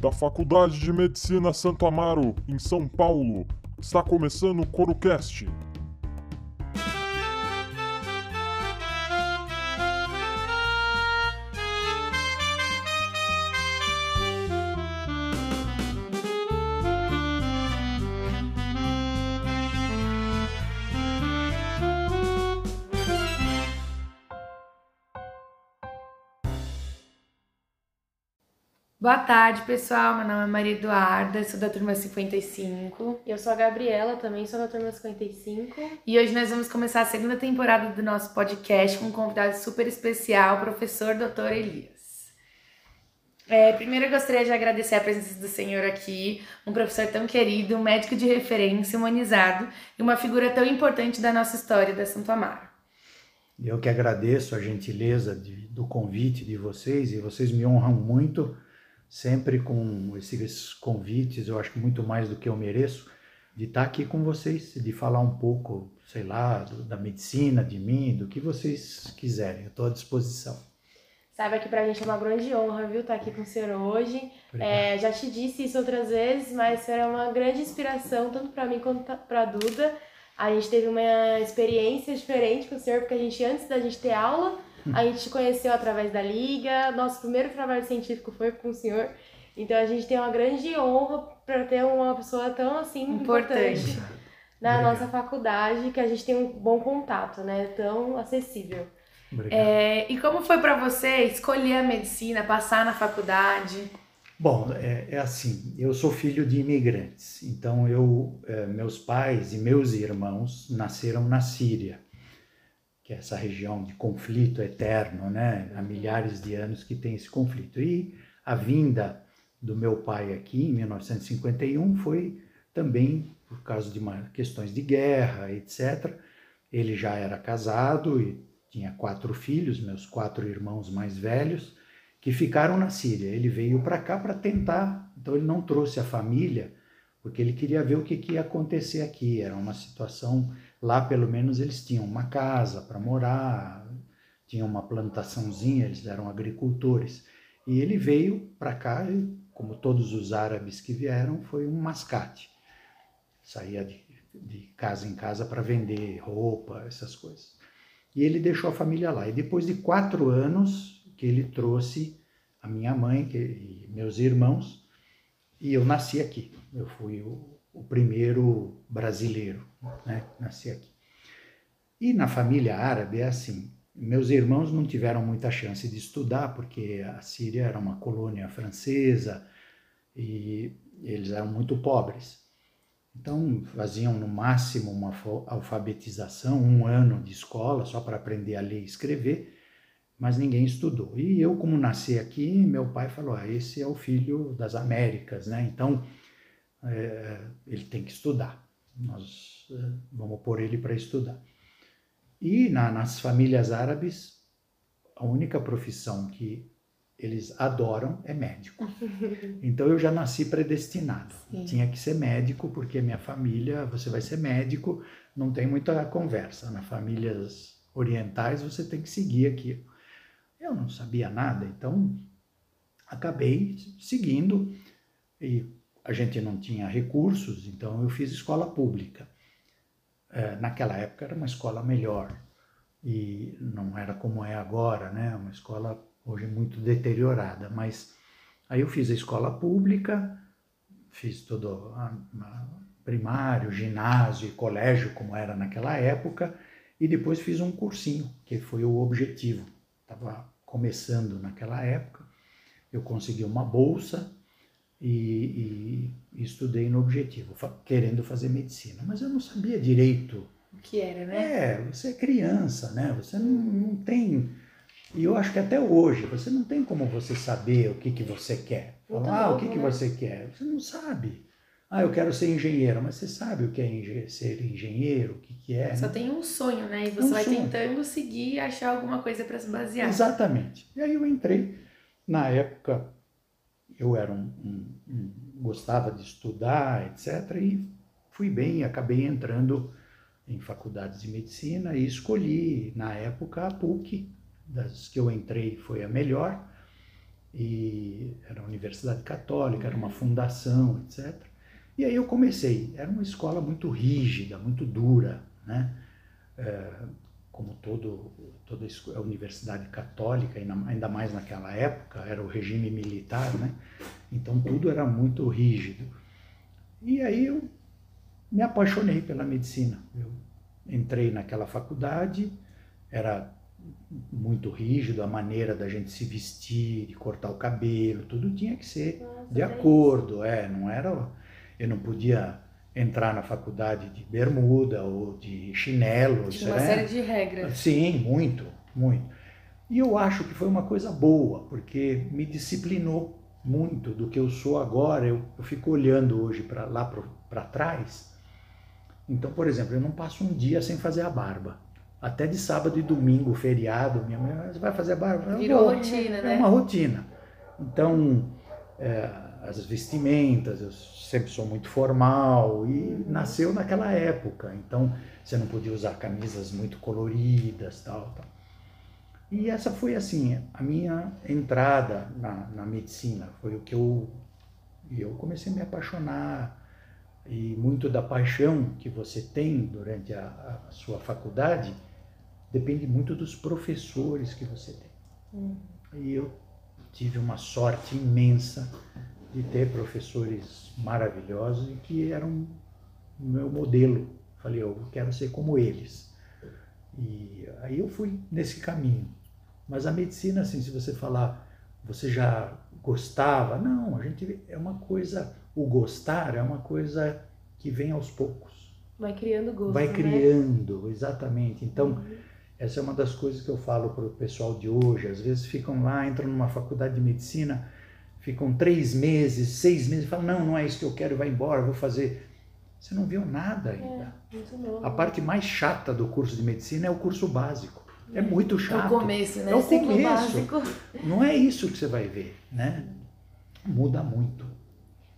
da Faculdade de Medicina Santo Amaro, em São Paulo. Está começando o CoroCast. Boa tarde, pessoal. Meu nome é Maria Eduarda, sou da turma 55. Eu sou a Gabriela, também sou da turma 55. E hoje nós vamos começar a segunda temporada do nosso podcast com um convidado super especial, o professor Dr. Elias. É, primeiro eu gostaria de agradecer a presença do senhor aqui, um professor tão querido, um médico de referência, humanizado e uma figura tão importante da nossa história da Santo Amaro. Eu que agradeço a gentileza de, do convite de vocês e vocês me honram muito sempre com esses convites, eu acho que muito mais do que eu mereço, de estar aqui com vocês, de falar um pouco, sei lá, do, da medicina, de mim, do que vocês quiserem. Eu estou à disposição. Saiba que para a gente é uma grande honra, viu, estar aqui com o senhor hoje. É, já te disse isso outras vezes, mas será é uma grande inspiração, tanto para mim quanto para a Duda. A gente teve uma experiência diferente com o senhor, porque a gente, antes da gente ter aula, a gente te conheceu através da Liga, nosso primeiro trabalho científico foi com o senhor. Então a gente tem uma grande honra para ter uma pessoa tão assim importante, importante na Obrigado. nossa faculdade, que a gente tem um bom contato, né? Tão acessível. É, e como foi para você escolher a medicina, passar na faculdade? Bom, é, é, assim, eu sou filho de imigrantes, então eu, é, meus pais e meus irmãos nasceram na Síria que é essa região de conflito eterno, né? Há milhares de anos que tem esse conflito. E a vinda do meu pai aqui em 1951 foi também por causa de uma, questões de guerra, etc. Ele já era casado e tinha quatro filhos, meus quatro irmãos mais velhos, que ficaram na Síria. Ele veio para cá para tentar, então ele não trouxe a família, porque ele queria ver o que, que ia acontecer aqui. Era uma situação Lá, pelo menos, eles tinham uma casa para morar, tinham uma plantaçãozinha, eles eram agricultores. E ele veio para cá, como todos os árabes que vieram, foi um mascate. Saía de, de casa em casa para vender roupa, essas coisas. E ele deixou a família lá. E depois de quatro anos que ele trouxe a minha mãe que, e meus irmãos, e eu nasci aqui. Eu fui o, o primeiro brasileiro, né? Nasci aqui. E na família árabe é assim. Meus irmãos não tiveram muita chance de estudar porque a Síria era uma colônia francesa e eles eram muito pobres. Então faziam no máximo uma alfabetização, um ano de escola só para aprender a ler e escrever, mas ninguém estudou. E eu, como nasci aqui, meu pai falou: ah, esse é o filho das Américas, né? Então é, ele tem que estudar. Nós é, vamos pôr ele para estudar. E na, nas famílias árabes, a única profissão que eles adoram é médico. Então eu já nasci predestinado. Sim. Tinha que ser médico, porque minha família, você vai ser médico, não tem muita conversa. Nas famílias orientais você tem que seguir aquilo. Eu não sabia nada, então acabei seguindo e a gente não tinha recursos, então eu fiz escola pública. É, naquela época era uma escola melhor e não era como é agora, né? Uma escola hoje muito deteriorada, mas aí eu fiz a escola pública, fiz todo a, a primário, ginásio e colégio como era naquela época e depois fiz um cursinho que foi o objetivo. Estava começando naquela época, eu consegui uma bolsa e, e, estudei no objetivo, querendo fazer medicina. Mas eu não sabia direito. O que era, né? É, você é criança, né? Você não, não tem. E eu acho que até hoje, você não tem como você saber o que, que você quer. Falar, ah, o que, né? que você quer? Você não sabe. Ah, eu quero ser engenheiro, mas você sabe o que é ser engenheiro, o que, que é? Só né? tem um sonho, né? E você um vai sonho. tentando seguir e achar alguma coisa para se basear. Exatamente. E aí eu entrei. Na época, eu era um, um, um, gostava de estudar, etc. E fui bem, acabei entrando em faculdades de medicina e escolhi, na época, a PUC, das que eu entrei foi a melhor. e era uma universidade católica, era uma fundação, etc. E aí eu comecei. Era uma escola muito rígida, muito dura, né? É, como todo, toda a universidade católica, ainda mais naquela época, era o regime militar, né? Então tudo era muito rígido. E aí eu me apaixonei pela medicina. Eu entrei naquela faculdade, era muito rígido a maneira da gente se vestir, de cortar o cabelo, tudo tinha que ser Nossa, de acordo, é, não era eu não podia entrar na faculdade de bermuda ou de chinelo. Tinha uma série de regras. Sim, muito, muito. E eu acho que foi uma coisa boa, porque me disciplinou muito do que eu sou agora. Eu, eu fico olhando hoje para lá para trás. Então, por exemplo, eu não passo um dia sem fazer a barba. Até de sábado e domingo, feriado, minha mãe, você vai fazer a barba? Virou rotina, é né? É uma rotina. Então, é, as vestimentas, eu sempre sou muito formal e nasceu naquela época, então você não podia usar camisas muito coloridas, tal, tal. E essa foi assim a minha entrada na, na medicina, foi o que eu eu comecei a me apaixonar e muito da paixão que você tem durante a, a sua faculdade depende muito dos professores que você tem. Uhum. E eu tive uma sorte imensa de ter professores maravilhosos e que eram o meu modelo. Falei, eu quero ser como eles. E aí eu fui nesse caminho. Mas a medicina, assim, se você falar, você já gostava? Não, a gente é uma coisa, o gostar é uma coisa que vem aos poucos. Vai criando gosto. Vai né? criando, né? exatamente. Então, uhum. essa é uma das coisas que eu falo para o pessoal de hoje. Às vezes ficam lá, entram numa faculdade de medicina ficam três meses, seis meses, falam, não, não é isso que eu quero, vai embora, vou fazer. Você não viu nada ainda. É, a parte mais chata do curso de medicina é o curso básico. É muito chato. É o começo, né? É o começo. Básico. Não é isso que você vai ver, né? Muda muito.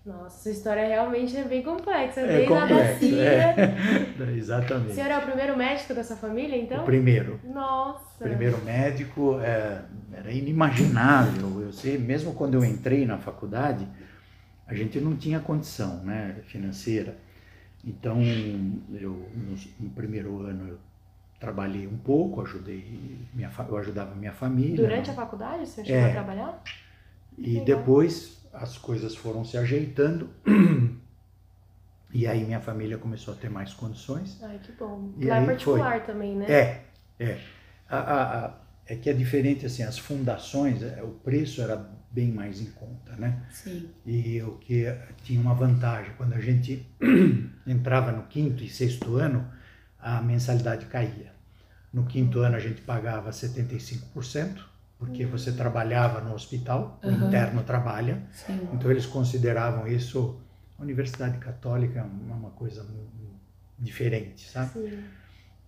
Nossa, sua história realmente é bem complexa. É complexo, é. Exatamente. O senhor é o primeiro médico da sua família, então? O primeiro. Nossa. O primeiro médico é, era inimaginável. Eu sei, mesmo quando eu entrei na faculdade, a gente não tinha condição né, financeira. Então, eu no, no primeiro ano eu trabalhei um pouco, ajudei minha, eu ajudava minha família. Durante a faculdade você chegou é, a trabalhar? E Legal. depois as coisas foram se ajeitando. E aí minha família começou a ter mais condições. Ai, que bom. E Lá é particular foi. também, né? É, é. A, a, a, é que é diferente, assim, as fundações, é, o preço era bem mais em conta, né? Sim. E o que tinha uma vantagem, quando a gente entrava no quinto e sexto ano, a mensalidade caía. No quinto ano a gente pagava 75%, porque você trabalhava no hospital, uhum. o interno trabalha. Sim. Então eles consideravam isso, a Universidade Católica, uma coisa diferente, sabe? Sim.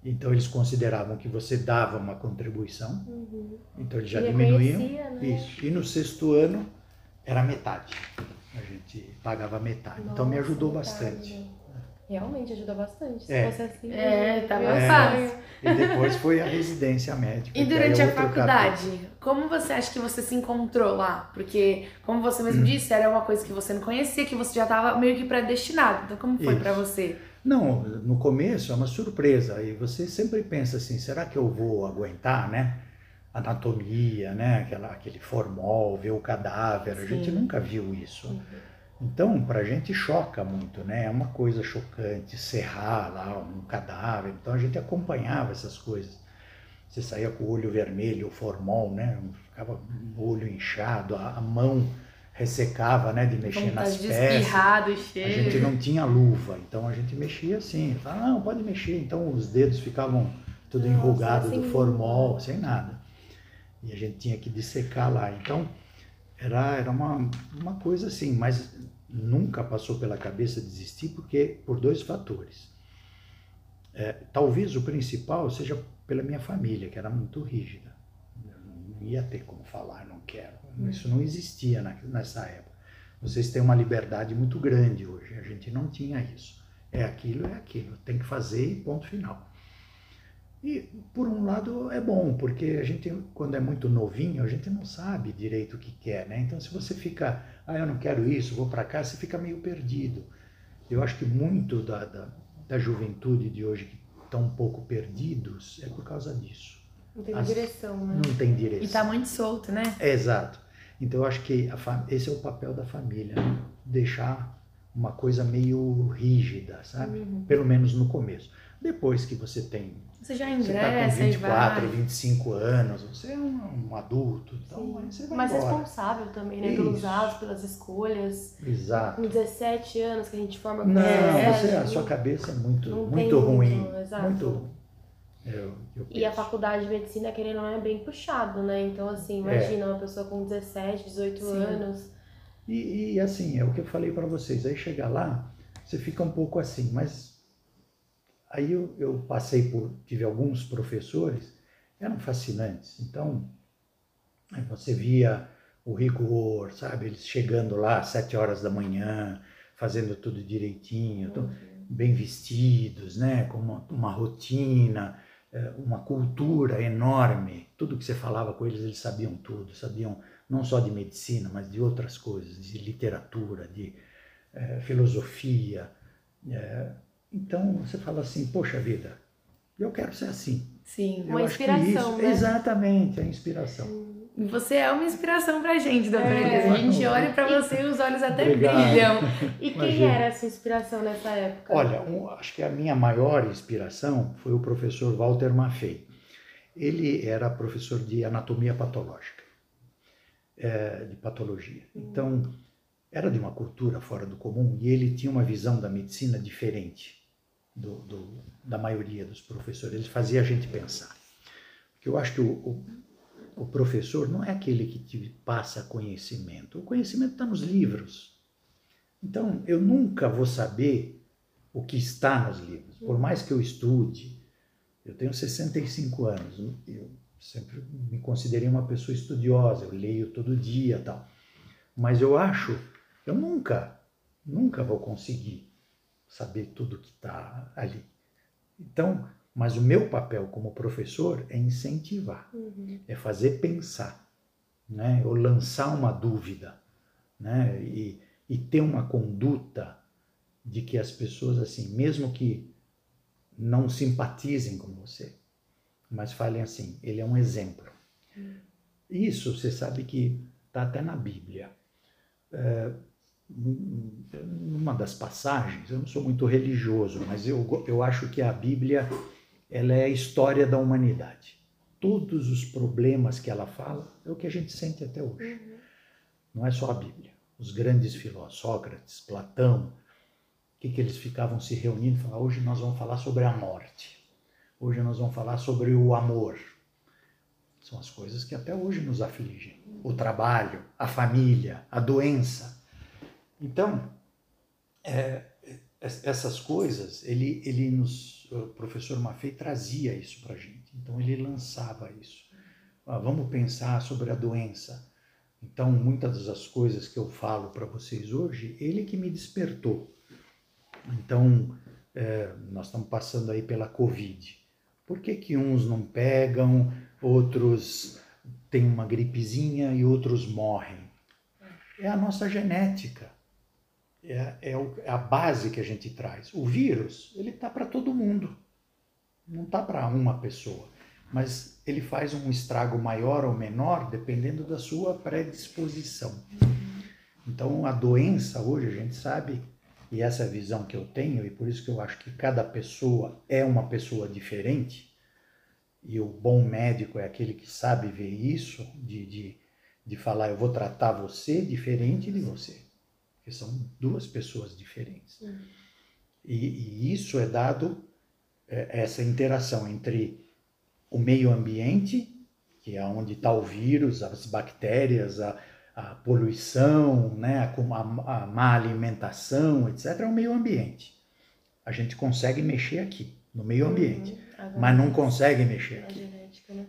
Então eles consideravam que você dava uma contribuição, uhum. então eles já e diminuíam. Né? Isso. E no sexto ano era metade. A gente pagava metade. Nossa, então me ajudou metade. bastante. Realmente ajuda bastante. Se é. fosse assim, é, tava é. fácil. E depois foi a residência médica. E durante a faculdade, capítulo. como você acha que você se encontrou lá? Porque, como você mesmo hum. disse, era uma coisa que você não conhecia, que você já estava meio que predestinado. Então, como foi para você? Não, no começo é uma surpresa. E você sempre pensa assim: será que eu vou aguentar, né? Anatomia, né? Aquela, aquele formol, ver o cadáver. Sim. A gente nunca viu isso. Uhum. Então, para a gente choca muito, né? É uma coisa chocante serrar lá um cadáver. Então, a gente acompanhava essas coisas. Você saía com o olho vermelho, o formol, né? Ficava o olho inchado, a, mão ressecava, né? De mexer nas de peças. cheio. A gente não tinha luva, então a gente mexia assim. Falava, não, pode mexer. Então, os dedos ficavam tudo enrugado do formol, sem nada. E a gente tinha que dissecar lá. Então, era, era uma, uma coisa assim, mas nunca passou pela cabeça desistir porque por dois fatores. É, talvez o principal seja pela minha família, que era muito rígida. Eu não ia ter como falar, não quero. Hum. Isso não existia na, nessa época. Vocês têm uma liberdade muito grande hoje. A gente não tinha isso. É aquilo, é aquilo. Tem que fazer e ponto final. E, por um lado, é bom, porque a gente, quando é muito novinho, a gente não sabe direito o que quer, né? Então, se você fica, ah, eu não quero isso, vou para cá, você fica meio perdido. Eu acho que muito da, da, da juventude de hoje que estão um pouco perdidos é por causa disso. Não tem As, direção, né? Não tem direção. E está muito solto, né? É, exato. Então, eu acho que a, esse é o papel da família, né? deixar uma coisa meio rígida, sabe? Uhum. Pelo menos no começo. Depois que você tem você já ingressa você tá com 24, 25 anos, você é um, um adulto, então Sim. você vai Mas embora. responsável também, né? Isso. Pelos atos, pelas escolhas. Exato. Com 17 anos que a gente forma Não, você, a sua cabeça é muito, muito ruim. Muito, exato. Muito, eu, eu e a faculdade de medicina, querendo ou não, é bem puxado, né? Então, assim, imagina é. uma pessoa com 17, 18 Sim. anos. E, e assim, é o que eu falei para vocês. Aí chega lá, você fica um pouco assim, mas Aí eu, eu passei por, tive alguns professores, eram fascinantes. Então, você via o rigor, sabe? Eles chegando lá às sete horas da manhã, fazendo tudo direitinho, uhum. bem vestidos, né? Com uma, uma, rotina, é, uma cultura enorme. Tudo que você falava com eles, eles sabiam tudo, sabiam não só de medicina, mas de outras coisas, de literatura, de é, filosofia. É, então você fala assim, poxa vida, eu quero ser assim. Sim, eu uma inspiração, isso, né? Exatamente, a inspiração. Você é uma inspiração pra gente, doutora é. Elisa. A gente olha para você e os olhos até Obrigado. brilham. E quem Imagina. era essa inspiração nessa época? Olha, um, acho que a minha maior inspiração foi o professor Walter Maffei. Ele era professor de anatomia patológica, é, de patologia. Então, era de uma cultura fora do comum e ele tinha uma visão da medicina diferente do, do, da maioria dos professores. Ele fazia a gente pensar. Porque eu acho que o, o, o professor não é aquele que te passa conhecimento. O conhecimento está nos livros. Então, eu nunca vou saber o que está nos livros. Por mais que eu estude, eu tenho 65 anos, eu sempre me considerei uma pessoa estudiosa, eu leio todo dia tal. Mas eu acho, eu nunca, nunca vou conseguir saber tudo que está ali. Então, mas o meu papel como professor é incentivar, uhum. é fazer pensar, né? ou lançar uma dúvida, né? e, e ter uma conduta de que as pessoas, assim, mesmo que não simpatizem com você, mas falem assim, ele é um exemplo. Uhum. Isso você sabe que está até na Bíblia. É, numa das passagens, eu não sou muito religioso, mas eu, eu acho que a Bíblia ela é a história da humanidade. Todos os problemas que ela fala é o que a gente sente até hoje. Uhum. Não é só a Bíblia. Os grandes filósofos, Sócrates, Platão, que, que eles ficavam se reunindo e falavam, hoje nós vamos falar sobre a morte. Hoje nós vamos falar sobre o amor. São as coisas que até hoje nos afligem. O trabalho, a família, a doença então, é, essas coisas, ele, ele nos, o professor Maffei trazia isso para a gente. Então, ele lançava isso. Ah, vamos pensar sobre a doença. Então, muitas das coisas que eu falo para vocês hoje, ele que me despertou. Então, é, nós estamos passando aí pela Covid. Por que, que uns não pegam, outros têm uma gripezinha e outros morrem? É a nossa genética é, é, o, é a base que a gente traz. O vírus, ele está para todo mundo, não está para uma pessoa, mas ele faz um estrago maior ou menor dependendo da sua predisposição. Então, a doença hoje, a gente sabe, e essa é visão que eu tenho, e por isso que eu acho que cada pessoa é uma pessoa diferente, e o bom médico é aquele que sabe ver isso, de, de, de falar, eu vou tratar você diferente de você porque são duas pessoas diferentes. Uhum. E, e, isso é dado, é, essa interação entre o meio ambiente, que é onde está o vírus, as bactérias, a, a poluição, né, a, a, a má alimentação, etc., é o meio ambiente. A gente consegue mexer aqui, no meio uhum. ambiente, uhum. mas não consegue mexer aqui. Genética, né?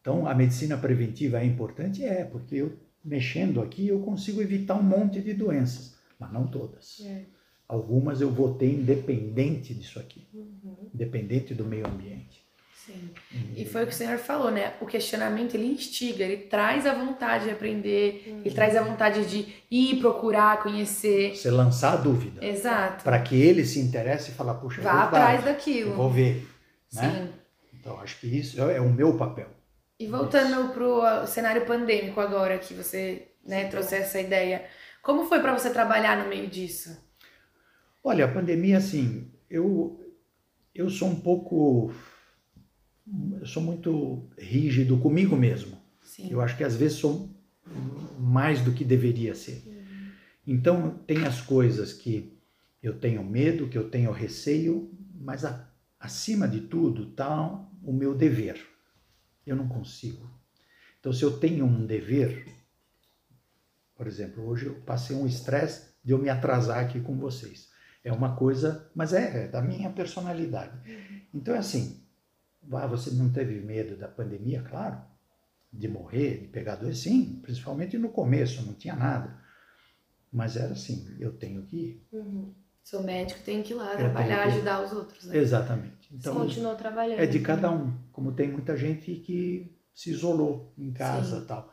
Então, a medicina preventiva é importante? É, porque eu mexendo aqui, eu consigo evitar um monte de doenças, mas não todas. É. Algumas eu vou ter independente disso aqui, uhum. independente do meio ambiente. Sim. E foi o que o senhor falou, né? O questionamento ele instiga, ele traz a vontade de aprender, uhum. ele traz a vontade de ir procurar, conhecer. Você lançar a dúvida. Exato. Para que ele se interesse e falar, puxa, vá é atrás daquilo. Eu vou ver. Né? Sim. Então acho que isso é, é o meu papel. E voltando para o cenário pandêmico agora, que você né, trouxe essa ideia, como foi para você trabalhar no meio disso? Olha, a pandemia, assim, eu, eu sou um pouco eu sou muito rígido comigo mesmo. Sim. Eu acho que às vezes sou mais do que deveria ser. Uhum. Então, tem as coisas que eu tenho medo, que eu tenho receio, mas a, acima de tudo está o meu dever. Eu não consigo. Então, se eu tenho um dever, por exemplo, hoje eu passei um estresse de eu me atrasar aqui com vocês. É uma coisa, mas é, é da minha personalidade. Então, é assim, ah, você não teve medo da pandemia? Claro. De morrer, de pegar doença? Sim, principalmente no começo, não tinha nada. Mas era assim, eu tenho que ir. Uhum. Sou médico, tenho que ir lá eu trabalhar, que... ajudar os outros. Né? Exatamente. Então, Você continuou trabalhando. É de cada um. Como tem muita gente que se isolou em casa e tal.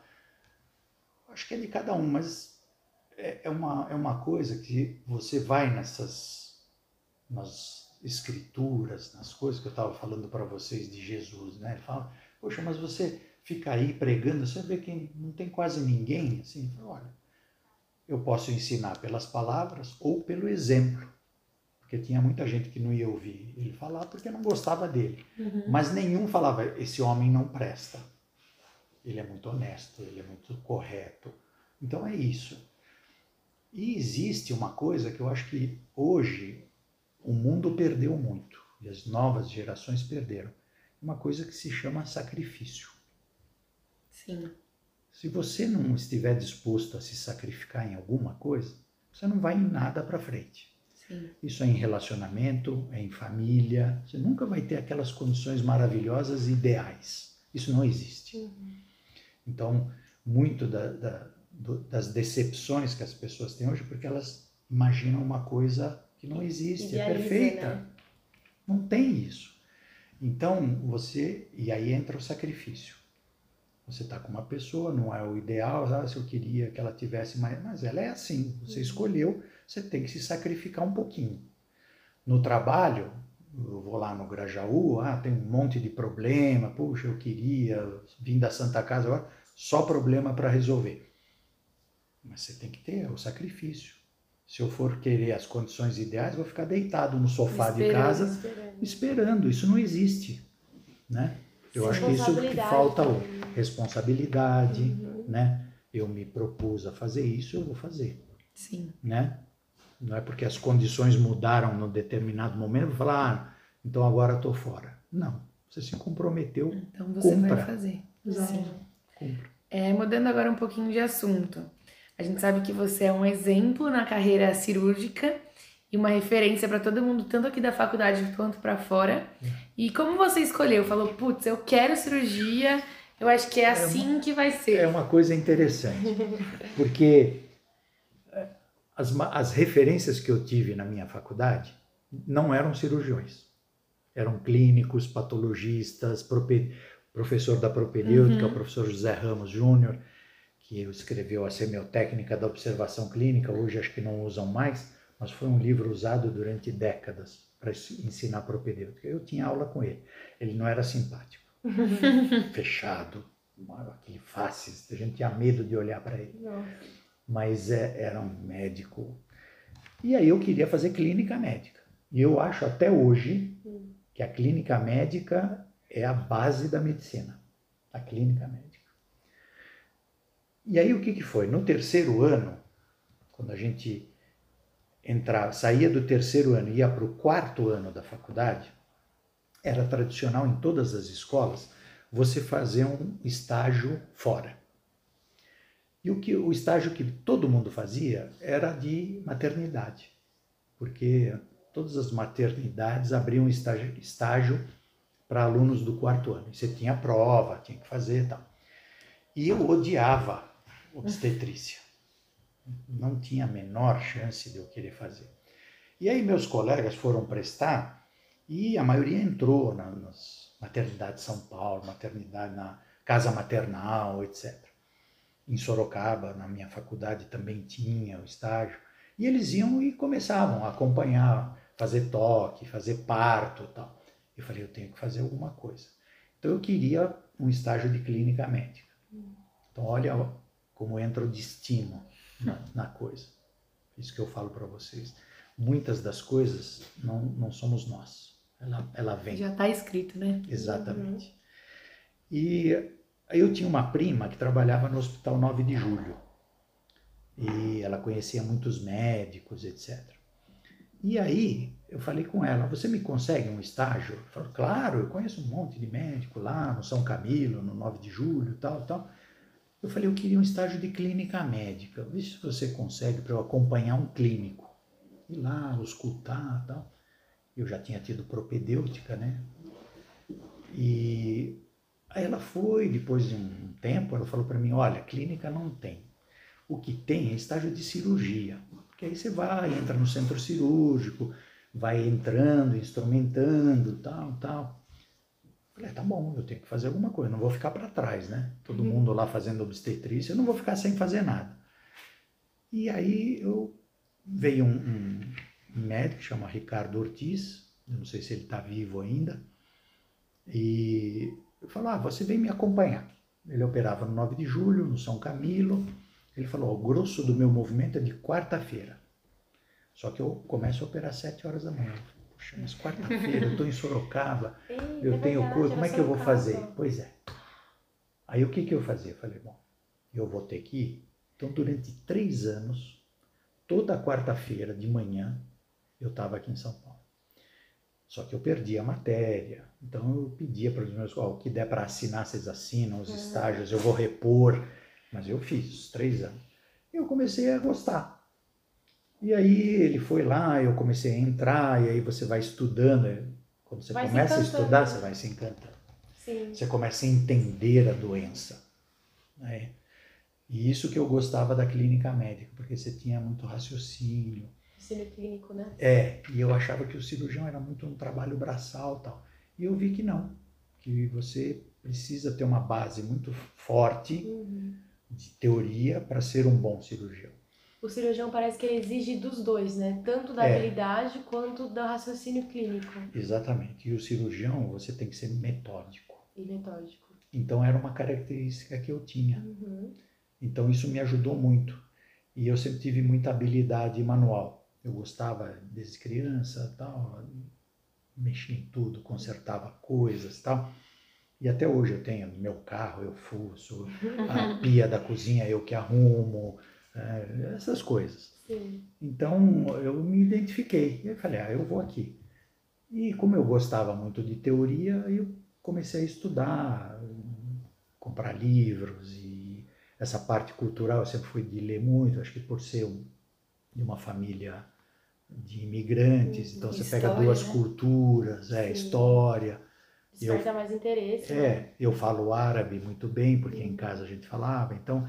Acho que é de cada um, mas é, é, uma, é uma coisa que você vai nessas... Nas, escrituras, nas coisas que eu estava falando para vocês de Jesus, né? Ele fala, poxa, mas você fica aí pregando, você vê que não tem quase ninguém, assim, olha, eu posso ensinar pelas palavras ou pelo exemplo, porque tinha muita gente que não ia ouvir ele falar porque não gostava dele, uhum. mas nenhum falava, esse homem não presta, ele é muito honesto, ele é muito correto, então é isso. E existe uma coisa que eu acho que hoje o mundo perdeu muito e as novas gerações perderam. Uma coisa que se chama sacrifício. Sim. Se você não estiver disposto a se sacrificar em alguma coisa, você não vai em nada para frente. Sim. Isso é em relacionamento, é em família. Você nunca vai ter aquelas condições maravilhosas e ideais. Isso não existe. Uhum. Então, muito da, da, do, das decepções que as pessoas têm hoje, porque elas imaginam uma coisa que não existe, Idealiza, é perfeita. Né? Não tem isso. Então, você. E aí entra o sacrifício. Você está com uma pessoa, não é o ideal, ah, se eu queria que ela tivesse mais. Mas ela é assim, você uhum. escolheu, você tem que se sacrificar um pouquinho. No trabalho, eu vou lá no Grajaú, ah, tem um monte de problema, puxa, eu queria vir da Santa Casa agora, só problema para resolver. Mas você tem que ter o sacrifício. Se eu for querer as condições ideais, vou ficar deitado no sofá esperando, de casa esperando. esperando. Isso não existe, né? Eu acho que isso que falta o responsabilidade, uhum. né? Eu me propus a fazer isso, eu vou fazer. Sim. Né? Não é porque as condições mudaram num determinado momento, eu vou falar, ah, então agora estou fora. Não. Você se comprometeu. Então você cumpra. vai fazer. Sim. Cumpra. É, mudando agora um pouquinho de assunto. A gente sabe que você é um exemplo na carreira cirúrgica e uma referência para todo mundo, tanto aqui da faculdade quanto para fora. É. E como você escolheu? Falou, putz, eu quero cirurgia, eu acho que é, é assim uma, que vai ser. É uma coisa interessante, porque é, as, as referências que eu tive na minha faculdade não eram cirurgiões. Eram clínicos, patologistas, prope, professor da propedêutica, uhum. o professor José Ramos Júnior, que escreveu a semiotécnica da observação clínica, hoje acho que não usam mais, mas foi um livro usado durante décadas para ensinar propedêutica. Eu tinha aula com ele. Ele não era simpático, fechado, aquele faces, a gente tinha medo de olhar para ele. Não. Mas é, era um médico. E aí eu queria fazer clínica médica. E eu acho até hoje que a clínica médica é a base da medicina. A clínica médica. E aí o que, que foi? No terceiro ano, quando a gente entrava, saía do terceiro ano e ia para o quarto ano da faculdade, era tradicional em todas as escolas você fazer um estágio fora. E o, que, o estágio que todo mundo fazia era de maternidade, porque todas as maternidades abriam estágio, estágio para alunos do quarto ano. Você tinha prova, tinha que fazer e tal. E eu odiava obstetrícia. Não tinha a menor chance de eu querer fazer. E aí meus colegas foram prestar e a maioria entrou na, nas, maternidade de São Paulo, maternidade na casa maternal, etc. Em Sorocaba, na minha faculdade, também tinha o estágio. E eles iam e começavam a acompanhar, fazer toque, fazer parto tal. Eu falei, eu tenho que fazer alguma coisa. Então eu queria um estágio de clínica médica. Então olha como entra o destino na, na coisa. Isso que eu falo para vocês. Muitas das coisas não, não somos nós. Ela, ela vem. Já está escrito, né? Exatamente. E aí eu tinha uma prima que trabalhava no Hospital 9 de Julho. E ela conhecia muitos médicos, etc. E aí eu falei com ela, você me consegue um estágio? Ela falou, claro, eu conheço um monte de médico lá no São Camilo, no 9 de julho, tal, tal. Eu falei, eu queria um estágio de clínica médica. Vê se você consegue para eu acompanhar um clínico. Ir lá, escutar tal. Eu já tinha tido propedêutica, né? E aí ela foi, depois de um tempo, ela falou para mim, olha, clínica não tem. O que tem é estágio de cirurgia. Porque aí você vai, entra no centro cirúrgico, vai entrando, instrumentando, tal, tal. Falei, tá bom, eu tenho que fazer alguma coisa, não vou ficar para trás, né? Todo uhum. mundo lá fazendo obstetrícia, eu não vou ficar sem fazer nada. E aí eu veio um, um médico, chama Ricardo Ortiz, eu não sei se ele está vivo ainda, e falou, ah, você vem me acompanhar. Ele operava no 9 de julho, no São Camilo, ele falou, o grosso do meu movimento é de quarta-feira. Só que eu começo a operar às 7 horas da manhã. Poxa, mas quarta-feira, eu estou em Sorocaba, eu é tenho coisa, como é que eu vou fazer? Pois é. Aí o que, que eu fazia? Eu falei, bom, eu vou ter que ir. Então, durante três anos, toda quarta-feira de manhã, eu estava aqui em São Paulo. Só que eu perdi a matéria. Então, eu pedia para os meus, ó, o que der para assinar, vocês assinam, os uhum. estágios, eu vou repor. Mas eu fiz os três anos. Eu comecei a gostar. E aí ele foi lá, eu comecei a entrar, e aí você vai estudando. Quando você vai começa a estudar, você vai se encantando. Sim. Você começa a entender a doença. Né? E isso que eu gostava da clínica médica, porque você tinha muito raciocínio. Raciocínio clínico, né? É, e eu achava que o cirurgião era muito um trabalho braçal tal. E eu vi que não, que você precisa ter uma base muito forte uhum. de teoria para ser um bom cirurgião o cirurgião parece que ele exige dos dois, né? Tanto da é. habilidade quanto do raciocínio clínico. Exatamente. E o cirurgião, você tem que ser metódico. E metódico. Então era uma característica que eu tinha. Uhum. Então isso me ajudou muito. E eu sempre tive muita habilidade manual. Eu gostava desde criança, tal, mexia em tudo, consertava coisas, tal. E até hoje eu tenho meu carro, eu fuço, a pia da cozinha eu que arrumo, é, essas coisas. Sim. Então eu me identifiquei. Eu falei, ah, eu vou aqui. E como eu gostava muito de teoria, eu comecei a estudar, comprar livros e essa parte cultural eu sempre fui de ler muito, acho que por ser de uma família de imigrantes, então você história, pega duas né? culturas, é, Sim. história. Desperta eu, mais interesse. É, né? eu falo árabe muito bem, porque Sim. em casa a gente falava, então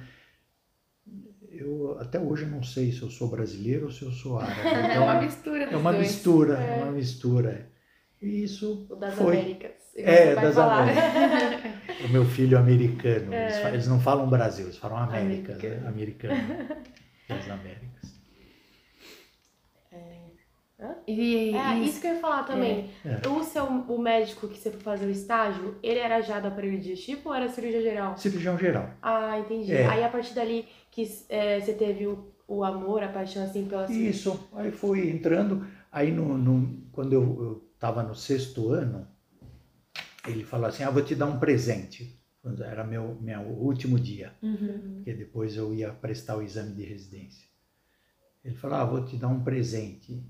eu até hoje não sei se eu sou brasileiro ou se eu sou árabe. Então, é uma mistura. É uma dois. mistura, é. uma mistura. E isso o das foi. Américas. É, das falar. Américas. o meu filho americano. É. Eles, eles, não falam Brasil, eles falam Américas, né? americano. Das Américas. E, é, isso que eu ia falar também. É. O seu o médico que você foi fazer o estágio, ele era já do aparelho digestivo ou era cirurgia geral? Cirurgião geral. Ah, entendi. É. Aí a partir dali que é, você teve o, o amor, a paixão assim pela. Isso, aí fui entrando, aí no, no quando eu estava no sexto ano, ele falou assim, ah, vou te dar um presente. Era meu, meu último dia, uhum. porque depois eu ia prestar o exame de residência. Ele falou, ah, vou te dar um presente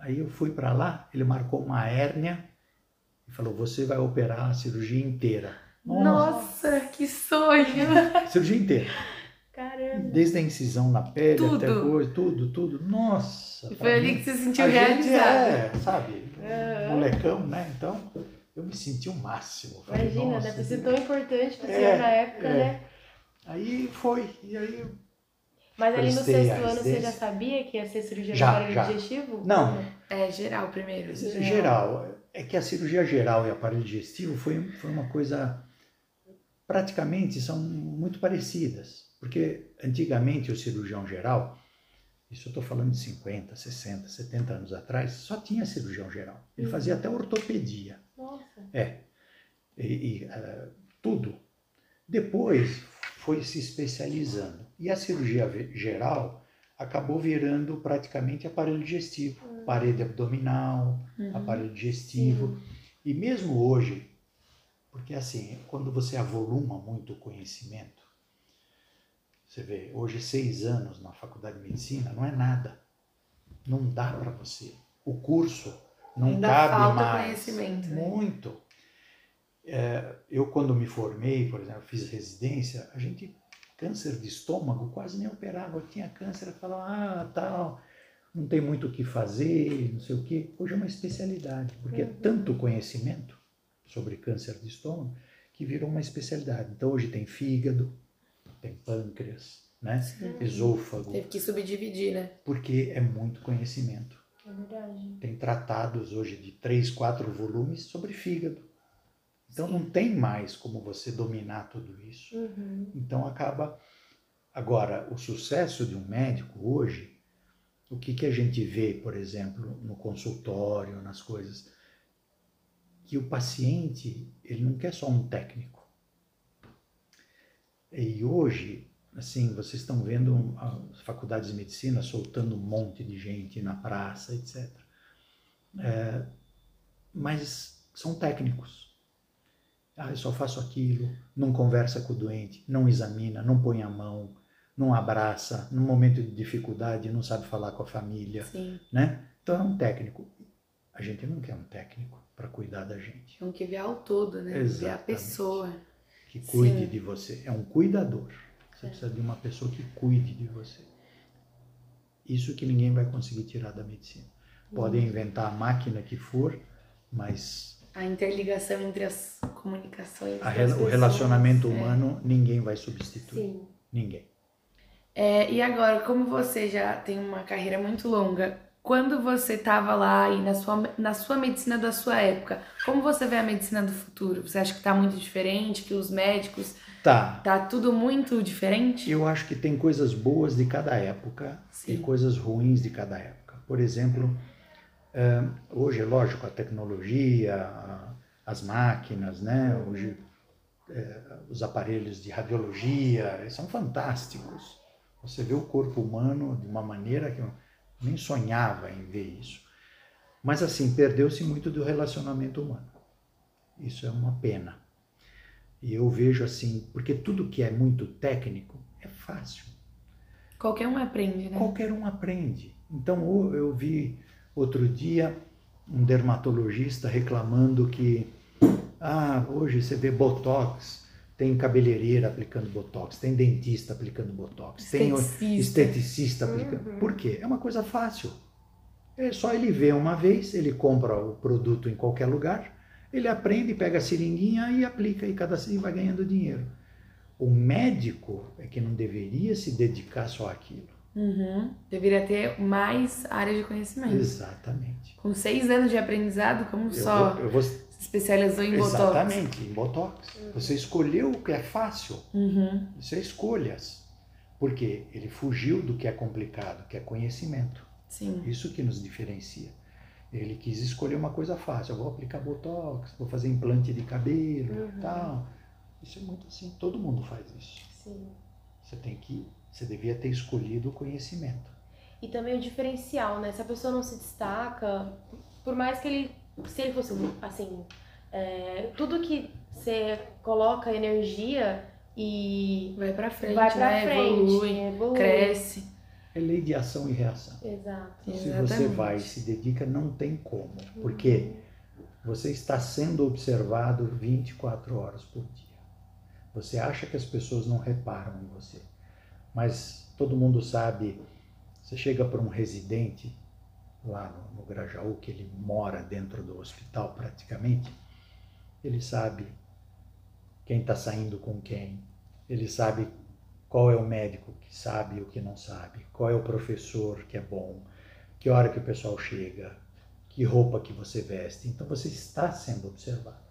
Aí eu fui para lá, ele marcou uma hérnia e falou: Você vai operar a cirurgia inteira. Nossa, Nossa que sonho! cirurgia inteira. Caramba! Desde a incisão na pele tudo. até coisa, tudo, tudo. Nossa! E foi ali que você se sentiu realizado. É, sabe? Uhum. Molecão, né? Então, eu me senti o máximo. Falei, Imagina, deve ser tão importante para você é, na época, é. né? Aí foi, e aí mas ali no sexto ano você já sabia que ia ser cirurgia já, do aparelho digestivo? Não. É geral primeiro. Geral. geral. é que a cirurgia geral e aparelho digestivo foi, foi uma coisa praticamente são muito parecidas, porque antigamente o cirurgião geral, isso eu estou falando de 50, 60, 70 anos atrás, só tinha cirurgião geral. Ele uhum. fazia até ortopedia. Nossa. É. E, e uh, tudo. Depois foi se especializando. E a cirurgia geral acabou virando praticamente aparelho digestivo, uhum. parede abdominal, uhum. aparelho digestivo. E mesmo hoje, porque assim, quando você avoluma muito o conhecimento, você vê, hoje seis anos na faculdade de medicina não é nada. Não dá para você. O curso não Ainda cabe falta mais. conhecimento. Né? Muito. É, eu quando me formei, por exemplo, fiz residência, a gente câncer de estômago quase nem operava. Eu tinha câncer, falava, ah, tal, não tem muito o que fazer, não sei o quê. Hoje é uma especialidade, porque é uhum. é tanto conhecimento sobre câncer de estômago que virou uma especialidade. Então hoje tem fígado, tem pâncreas, né? Sim. Esôfago. Teve que subdividir, né? Porque é muito conhecimento. É verdade. Tem tratados hoje de três, quatro volumes sobre fígado. Então Sim. não tem mais como você dominar tudo isso. Uhum. Então acaba. Agora, o sucesso de um médico hoje, o que, que a gente vê, por exemplo, no consultório, nas coisas, que o paciente ele não quer só um técnico. E hoje, assim, vocês estão vendo as faculdades de medicina soltando um monte de gente na praça, etc. É, mas são técnicos. Ah, eu só faço aquilo, não conversa com o doente, não examina, não põe a mão, não abraça, no momento de dificuldade não sabe falar com a família, Sim. né? Então é um técnico. A gente não quer um técnico para cuidar da gente. Tem que ver ao todo, né? Exatamente. Ver a pessoa. Que cuide Sim. de você. É um cuidador. Você é. precisa de uma pessoa que cuide de você. Isso que ninguém vai conseguir tirar da medicina. Podem uhum. inventar a máquina que for, mas. A interligação entre as comunicações. A, o relacionamento é. humano ninguém vai substituir. Sim. Ninguém. É, e agora, como você já tem uma carreira muito longa, quando você estava lá e na sua, na sua medicina da sua época, como você vê a medicina do futuro? Você acha que está muito diferente, que os médicos... Tá. Tá tudo muito diferente? Eu acho que tem coisas boas de cada época Sim. e coisas ruins de cada época. Por exemplo, hoje, é lógico, a tecnologia, as máquinas, né? Hoje, eh, os aparelhos de radiologia são fantásticos. Você vê o corpo humano de uma maneira que nem sonhava em ver isso. Mas assim, perdeu-se muito do relacionamento humano. Isso é uma pena. E eu vejo assim, porque tudo que é muito técnico é fácil. Qualquer um aprende, né? Qualquer um aprende. Então eu vi outro dia um dermatologista reclamando que ah, hoje você vê botox tem cabeleireira aplicando botox, tem dentista aplicando botox, esteticista. tem esteticista aplicando. Uhum. Por quê? É uma coisa fácil. É só ele ver uma vez, ele compra o produto em qualquer lugar, ele aprende, pega a seringuinha e aplica e cada e vai ganhando dinheiro. O médico é que não deveria se dedicar só àquilo. Uhum. Deveria ter mais área de conhecimento. Exatamente. Com seis anos de aprendizado, como eu só. Vou, eu vou especializou em Botox. Exatamente, em Botox. Uhum. Você escolheu o que é fácil. Uhum. Isso é escolhas. Porque ele fugiu do que é complicado, que é conhecimento. Sim. Isso que nos diferencia. Ele quis escolher uma coisa fácil. Eu vou aplicar Botox, vou fazer implante de cabelo uhum. tal. Isso é muito assim. Todo mundo faz isso. Sim. Você tem que... Você devia ter escolhido o conhecimento. E também o diferencial, né? Se a pessoa não se destaca, por mais que ele se ele fosse assim, é, tudo que você coloca energia e vai para frente, vai para né? frente, evolui, evolui, cresce. É lei de ação e reação. Exato. Se você vai e se dedica, não tem como, porque você está sendo observado 24 horas por dia. Você acha que as pessoas não reparam em você, mas todo mundo sabe. Você chega para um residente lá no, no Grajaú, que ele mora dentro do hospital praticamente, ele sabe quem está saindo com quem, ele sabe qual é o médico que sabe e o que não sabe, qual é o professor que é bom, que hora que o pessoal chega, que roupa que você veste. Então você está sendo observado.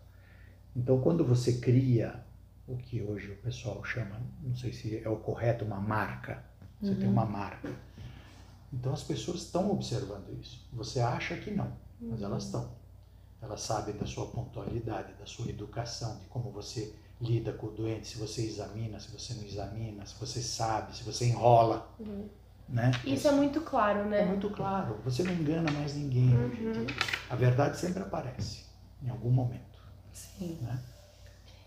Então quando você cria o que hoje o pessoal chama, não sei se é o correto, uma marca. Você uhum. tem uma marca. Então as pessoas estão observando isso. Você acha que não, mas elas uhum. estão. Elas sabem da sua pontualidade, da sua educação, de como você lida com o doente, se você examina, se você não examina, se você sabe, se você enrola. Uhum. Né? Isso é muito claro, né? É muito claro. Você não engana mais ninguém uhum. A verdade sempre aparece, em algum momento. Sim. Né?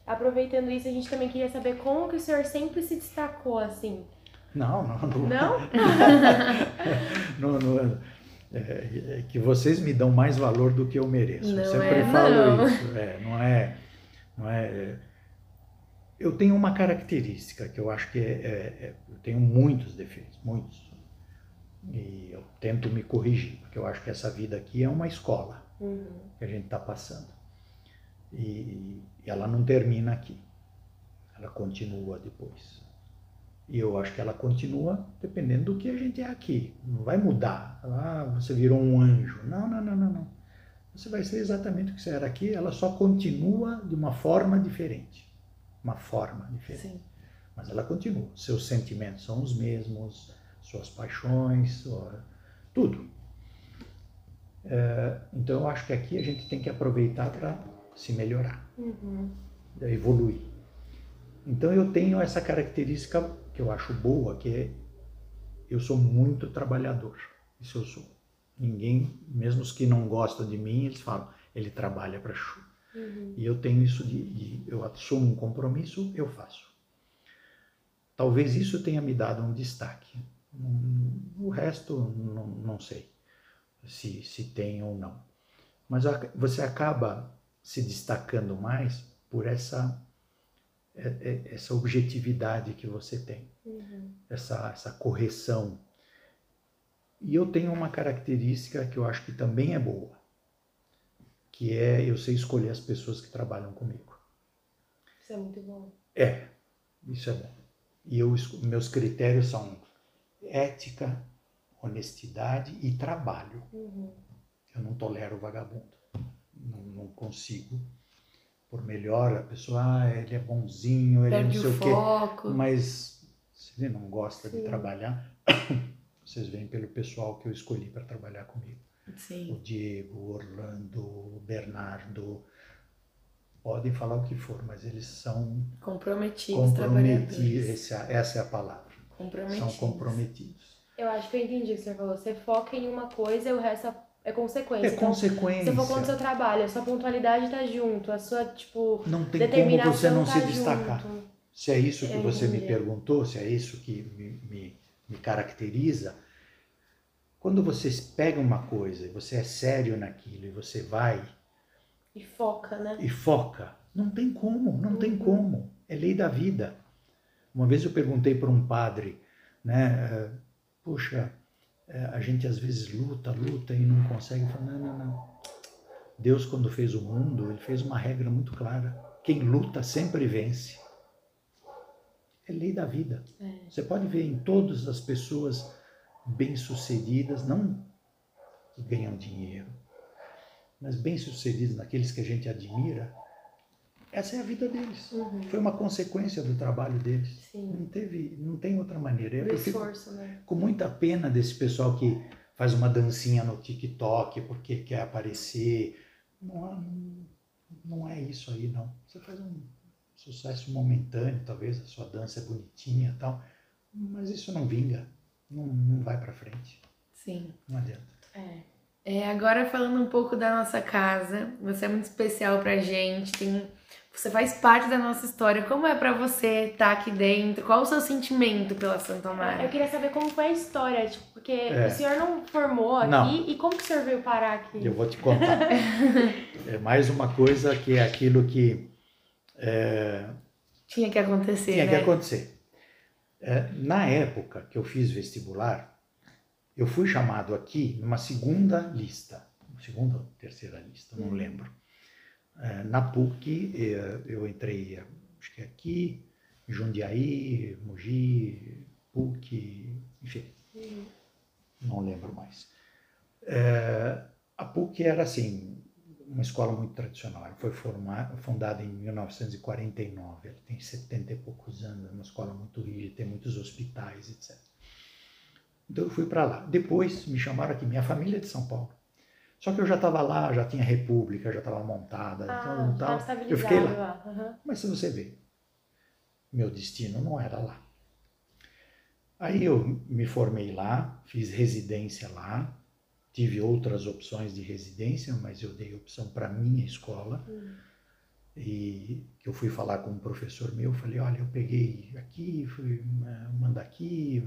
Aproveitando isso, a gente também queria saber como que o senhor sempre se destacou assim. Não, não. Não? Não? não, não é, é, que vocês me dão mais valor do que eu mereço. Não eu sempre é, falo não. isso. É, não é, não é. Eu tenho uma característica que eu acho que é, é, é, eu tenho muitos defeitos, muitos. E eu tento me corrigir, porque eu acho que essa vida aqui é uma escola uhum. que a gente está passando. E, e ela não termina aqui, ela continua depois. E eu acho que ela continua dependendo do que a gente é aqui. Não vai mudar. Ah, você virou um anjo. Não, não, não, não, não. Você vai ser exatamente o que você era aqui, ela só continua de uma forma diferente. Uma forma diferente. Sim. Mas ela continua. Seus sentimentos são os mesmos, suas paixões, sua... tudo. É, então eu acho que aqui a gente tem que aproveitar para se melhorar, uhum. evoluir. Então eu tenho essa característica que eu acho boa, que é eu sou muito trabalhador. Isso eu sou. Ninguém, mesmo os que não gostam de mim, eles falam, ele trabalha para Chu. Uhum. E eu tenho isso de, de, eu assumo um compromisso, eu faço. Talvez isso tenha me dado um destaque. O resto, não, não sei se, se tem ou não. Mas você acaba se destacando mais por essa é, é, essa objetividade que você tem, uhum. essa, essa correção. E eu tenho uma característica que eu acho que também é boa, que é eu sei escolher as pessoas que trabalham comigo. Isso é muito bom. É, isso é bom. E eu, meus critérios são ética, honestidade e trabalho. Uhum. Eu não tolero vagabundo. Não, não consigo por melhor, a pessoa, ah, ele é bonzinho, ele Perde não sei o, foco. quê. Mas se ele não gosta Sim. de trabalhar, vocês veem pelo pessoal que eu escolhi para trabalhar comigo. Sim. O Diego, o Orlando, o Bernardo, podem falar o que for, mas eles são comprometidos, comprometidos essa, essa é a palavra. Comprometidos. São comprometidos. Eu acho que eu entendi o que você falou. Você foca em uma coisa e o resto é consequência. É então, consequência. Você focou no seu trabalho, a sua pontualidade tá junto, a sua, tipo, Não tem como você não tá se destacar. Junto. Se é isso que você me perguntou, se é isso que me, me, me caracteriza, quando você pega uma coisa, você é sério naquilo e você vai... E foca, né? E foca. Não tem como, não uhum. tem como. É lei da vida. Uma vez eu perguntei para um padre, né, eh, puxa, é, a gente às vezes luta, luta e não consegue. Fala, não, não, não. Deus, quando fez o mundo, ele fez uma regra muito clara. Quem luta sempre vence. É lei da vida. É. Você pode ver em todas as pessoas bem-sucedidas, não que ganham dinheiro, mas bem-sucedidas naqueles que a gente admira, essa é a vida deles. Uhum. Foi uma consequência do trabalho deles. Sim. Não teve, não tem outra maneira. Eu esforço, né? Com muita pena desse pessoal que faz uma dancinha no TikTok porque quer aparecer. Não, não é isso aí, não. Você faz um sucesso momentâneo, talvez a sua dança é bonitinha e tal, mas isso não vinga, não, não vai para frente. Sim. Não adianta. É. é. Agora falando um pouco da nossa casa, você é muito especial pra gente, tem você faz parte da nossa história. Como é para você estar tá aqui dentro? Qual o seu sentimento pela Santa Amaro? Eu queria saber como foi a história, tipo, porque é. o senhor não formou aqui não. e como que o senhor veio parar aqui? Eu vou te contar. é mais uma coisa que é aquilo que é, tinha que acontecer. Tinha né? que acontecer. É, na época que eu fiz vestibular, eu fui chamado aqui numa segunda lista, segunda ou terceira lista, não hum. lembro na PUC, é, eu entrei, acho que aqui, Jundiaí, Mogi, PUC, enfim, não lembro mais. É, A PUC era assim, uma escola muito tradicional. Ela foi formada, fundada em 1949. Ela tem 70 e poucos anos, é uma escola muito rígida, tem muitos hospitais, etc. Então eu fui para lá. Depois me chamaram aqui, minha família é de São Paulo. Só que eu já estava lá, já tinha república, já estava montada. Ah, então, já eu fiquei lá. lá. Uhum. Mas se você vê, meu destino não era lá. Aí eu me formei lá, fiz residência lá, tive outras opções de residência, mas eu dei opção para minha escola. Uhum. E eu fui falar com um professor meu, falei, olha, eu peguei aqui, fui eh, mandar aqui,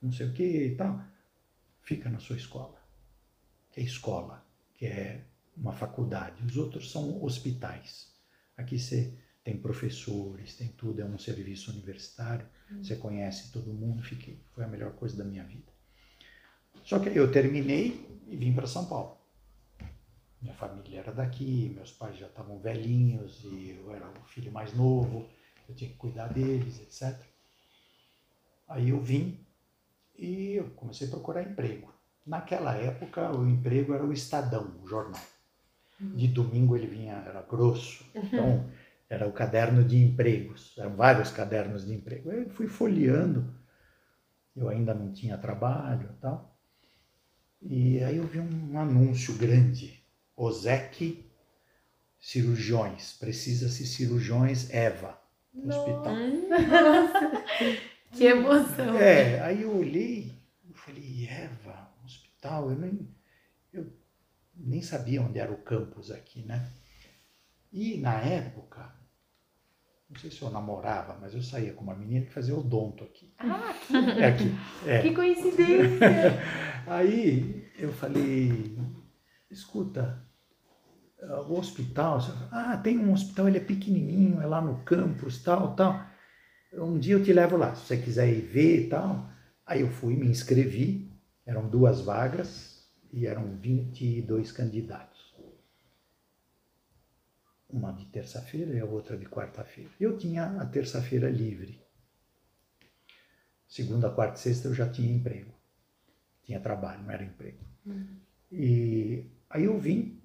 não sei o que e tal. Fica na sua escola, que é escola que é uma faculdade. Os outros são hospitais. Aqui você tem professores, tem tudo, é um serviço universitário, uhum. você conhece todo mundo, fiquei. Foi a melhor coisa da minha vida. Só que eu terminei e vim para São Paulo. Minha família era daqui, meus pais já estavam velhinhos e eu era o filho mais novo, eu tinha que cuidar deles, etc. Aí eu vim e eu comecei a procurar emprego. Naquela época, o emprego era o Estadão, o jornal. De domingo ele vinha, era grosso. Uhum. Então, era o caderno de empregos. Eram vários cadernos de emprego. Eu fui folheando. Eu ainda não tinha trabalho e tal. E aí eu vi um anúncio grande. OSEC Cirurgiões. Precisa-se cirurgiões Eva. No hospital. Nossa, que emoção. É, aí eu olhei e falei, Eva, tal. Eu nem, eu nem sabia onde era o campus aqui, né? E na época, não sei se eu namorava, mas eu saía com uma menina que fazia odonto aqui. Ah, aqui? É aqui. É. Que coincidência! Aí eu falei, escuta, o hospital, ah, tem um hospital, ele é pequenininho, é lá no campus, tal, tal. Um dia eu te levo lá, se você quiser ir ver e tal. Aí eu fui, me inscrevi, eram duas vagas e eram 22 candidatos. Uma de terça-feira e a outra de quarta-feira. Eu tinha a terça-feira livre. Segunda, quarta e sexta eu já tinha emprego. Tinha trabalho, não era emprego. Uhum. E aí eu vim,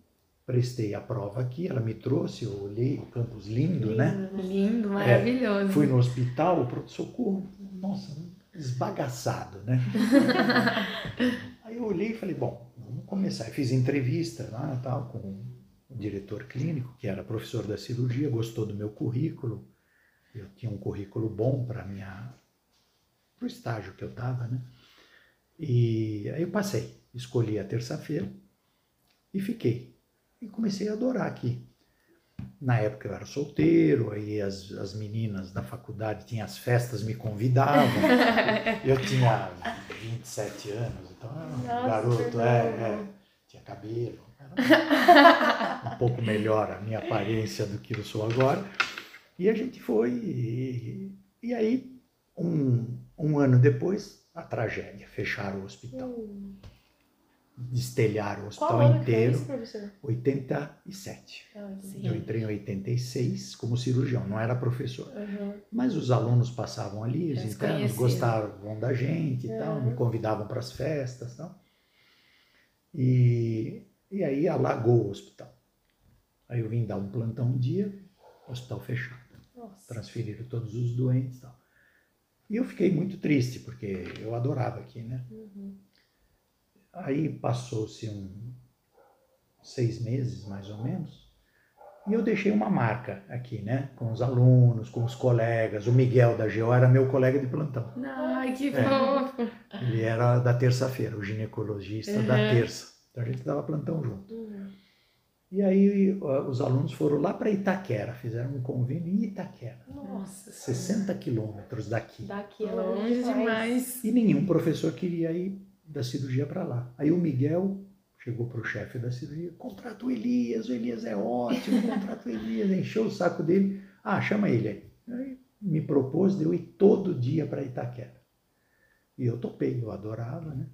prestei a prova aqui, ela me trouxe, eu olhei o campus lindo, né? lindo né? Lindo, maravilhoso. É, fui no hospital, o pronto-socorro, nossa, esbagaçado, né? Aí eu olhei e falei, bom, vamos começar. Eu fiz entrevista lá tal, com o diretor clínico, que era professor da cirurgia, gostou do meu currículo. Eu tinha um currículo bom para minha para o estágio que eu estava, né? E aí eu passei, escolhi a terça-feira e fiquei. E comecei a adorar aqui. Na época eu era solteiro, aí as, as meninas da faculdade tinham as festas, me convidavam. eu tinha 27 anos, então era um Nossa, garoto, é, é, tinha cabelo, era um pouco melhor a minha aparência do que eu sou agora. E a gente foi, e, e aí, um, um ano depois, a tragédia, fecharam o hospital. Hum destelhar o hospital Qual inteiro. Isso, professor? 87. Ah, eu entrei em 86 como cirurgião, não era professor. Uhum. Mas os alunos passavam ali, os internos gostavam da gente e uhum. tal, me convidavam para as festas e tal. E, e aí alagou o hospital. Aí eu vim dar um plantão um dia, hospital fechado. Nossa. Transferiram todos os doentes e tal. E eu fiquei muito triste, porque eu adorava aqui, né? Uhum. Aí passou-se um seis meses, mais ou menos, e eu deixei uma marca aqui, né? Com os alunos, com os colegas. O Miguel da GEO era meu colega de plantão. Ai, que é. fofo! Ele era da terça-feira, o ginecologista uhum. da terça. Então a gente dava plantão junto. Uhum. E aí os alunos foram lá para Itaquera, fizeram um convênio em Itaquera. Nossa! 60 quilômetros daqui. Daqui é longe demais. E nenhum professor queria ir da cirurgia para lá. Aí o Miguel chegou para o chefe da cirurgia, contrata o Elias, o Elias é ótimo, contrata o Elias, encheu o saco dele, ah, chama ele aí. Aí me propôs de eu ir todo dia para Itaquera. E eu topei, eu adorava, né?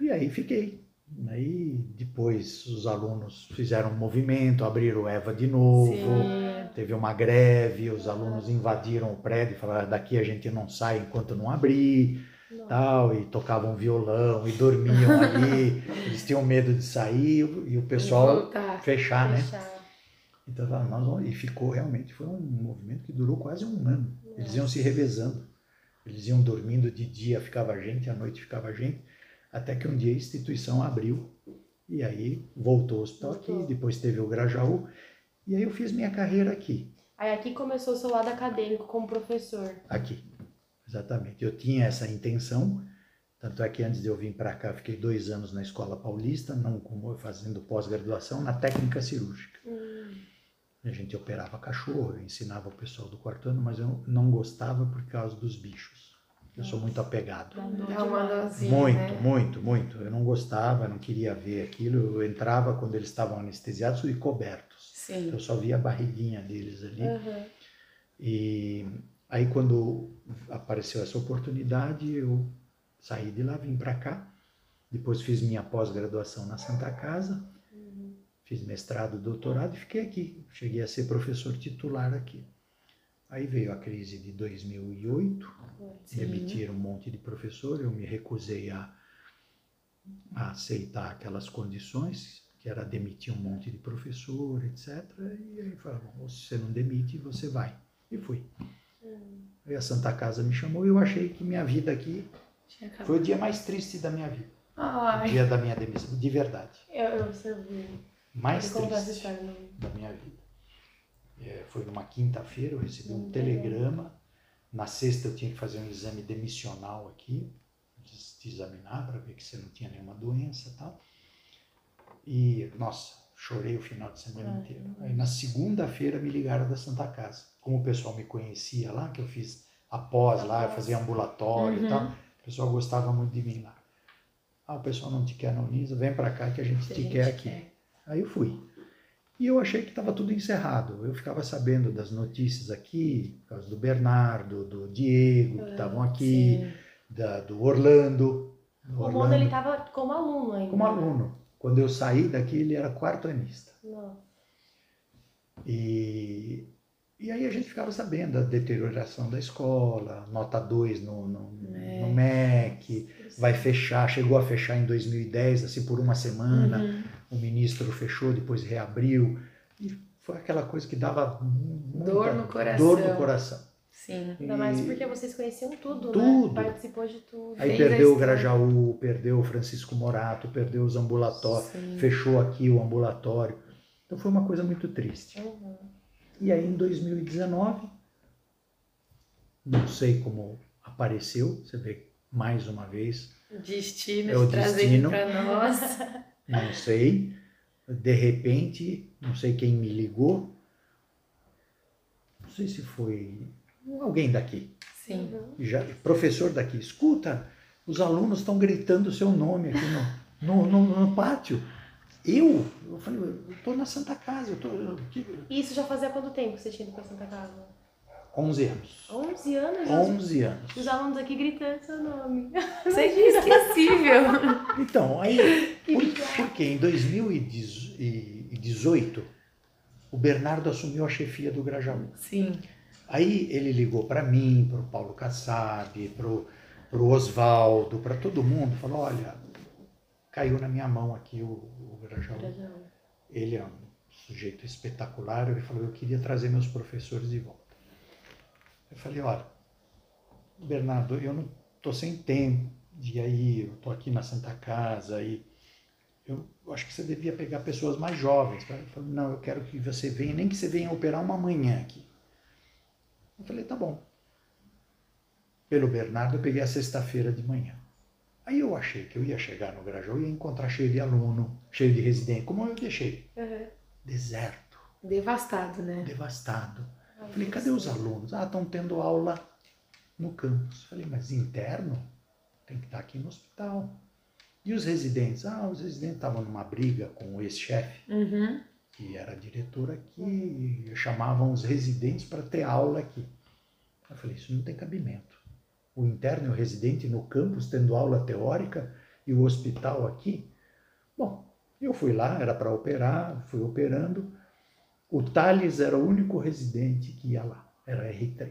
E aí fiquei. Aí depois os alunos fizeram um movimento, abriram EVA de novo, Sim. teve uma greve, os alunos invadiram o prédio e falaram, daqui a gente não sai enquanto não abrir. Tal, e tocavam violão e dormiam ali. Eles tinham medo de sair e o pessoal Voltar. fechar, né? Fechar. Então, nós vamos- e ficou realmente, foi um movimento que durou quase um ano. Eles iam se revezando. Eles iam dormindo de dia, ficava gente, à noite ficava gente, até que um dia a instituição abriu e aí voltou o hospital Voltou. aqui, depois teve o Grajaú, e aí eu fiz minha carreira aqui, Aí aqui começou o seu lado acadêmico como professor. aqui, exatamente. Eu tinha essa intenção, tanto é que antes de eu vir para cá, fiquei dois anos na Escola Paulista, não como fazendo pós-graduação, na técnica cirúrgica. Hum, A gente operava cachorro, eu ensinava o pessoal do quarto ano, mas eu não gostava por causa dos bichos. Eu sou muito apegado. Muito, né? muito, muito. Eu não gostava, não queria ver aquilo. Eu entrava quando eles estavam anestesiados e cobertos. Sim. Eu só via a barriguinha deles ali. Aham. E aí quando apareceu essa oportunidade, eu saí de lá, vim para cá. Depois fiz minha pós-graduação na Santa Casa. Fiz mestrado, doutorado e fiquei aqui. Cheguei a ser professor titular aqui. Aí veio a crise de 2008, Sim. demitiram um monte de professor, eu me recusei a, a aceitar aquelas condições, que era demitir um monte de professor, etc. E aí falaram, "Bom, se você não demite, você vai. E fui. Aí a Santa Casa me chamou e eu achei que minha vida aqui foi o dia mais triste da minha vida. O Ai. dia da minha demissão, de verdade. Eu, eu servi. Mais essa triste da minha vida. É, foi numa quinta-feira, eu recebi um telegrama. Na sexta eu tinha que fazer um exame demissional aqui, te examinar para ver que você não tinha nenhuma doença e tal. E, nossa, chorei o final de semana Ai, inteiro. Aí na segunda-feira me ligaram da Santa Casa. Como o pessoal me conhecia lá, que eu fiz após lá, eu fazia ambulatório Uhum. e tal, o pessoal gostava muito de mim lá. Ah, o pessoal não te quer na Unisa, vem para cá que a gente Se a te gente quer aqui. quer. Aí eu fui. E eu achei que estava tudo encerrado. Eu ficava sabendo das notícias aqui, por causa do Bernardo, do Diego, que estavam aqui, da, do Orlando. do O Orlando, ele tava como aluno ainda. como aluno. Quando eu saí daqui, ele era quarto-anista. Nossa. E, e aí a gente ficava sabendo da deterioração da escola, nota 2 no, no, no MEC, vai fechar, chegou a fechar em 2010, assim, por uma semana. Uhum. o ministro fechou, depois reabriu. E foi aquela coisa que dava muita Dor no coração. Dor no coração. Sim. Ainda mais E porque vocês conheciam tudo, Tudo. né? Participou de tudo. Aí perdeu o. Grajaú, perdeu o Francisco Morato, perdeu os ambulatórios, Sim. fechou aqui o ambulatório. Então foi uma coisa muito triste. Uhum. E aí em 2019, não sei como apareceu, você vê mais uma vez, Destino É o destino. para nós. não sei. De repente, não sei quem me ligou, não sei se foi alguém daqui, Sim. Já, professor daqui, escuta, os alunos estão gritando o seu nome aqui no, no, no- no pátio. Eu? Eu falei, eu estou na Santa Casa, eu tô eu- que- E isso já fazia quanto tempo que você tinha ido pra Santa Casa? 11 anos. 11 anos? já? 11 anos. Os alunos aqui gritando seu nome. Isso é inesquecível. Então, aí, por, porque em 2018, o Bernardo assumiu a chefia do Grajaú. Sim. Aí ele ligou para mim, para o Paulo Kassab, para o Oswaldo, para todo mundo, falou, olha, caiu na minha mão aqui o, o Grajaú. Ele é um sujeito espetacular, ele falou, eu queria trazer meus professores de volta. Eu falei, olha, Bernardo, eu não estou sem tempo de ir aí, eu estou aqui na Santa Casa e eu acho que você devia pegar pessoas mais jovens. Ele falou, não, eu quero que você venha, nem que você venha operar uma manhã aqui. Eu falei, tá bom. Pelo Bernardo, eu peguei a sexta-feira de manhã. Aí eu achei que eu ia chegar no Grajaú e ia encontrar cheio de aluno, cheio de residente, como eu deixei. Uhum. Deserto, Devastado, né? devastado. Ai, Falei, cadê os alunos? Ah, estão tendo aula no campus. Falei, mas interno? Tem que estar aqui no hospital. E os residentes? Ah, os residentes estavam numa briga com o ex-chefe, Uhum. Que era diretor aqui, chamavam os residentes para ter aula aqui. Eu falei, isso não tem cabimento. O interno e o residente no campus tendo aula teórica e o hospital aqui. Bom, eu fui lá, era para operar, fui operando. O Thales era o único residente que ia lá, era R3.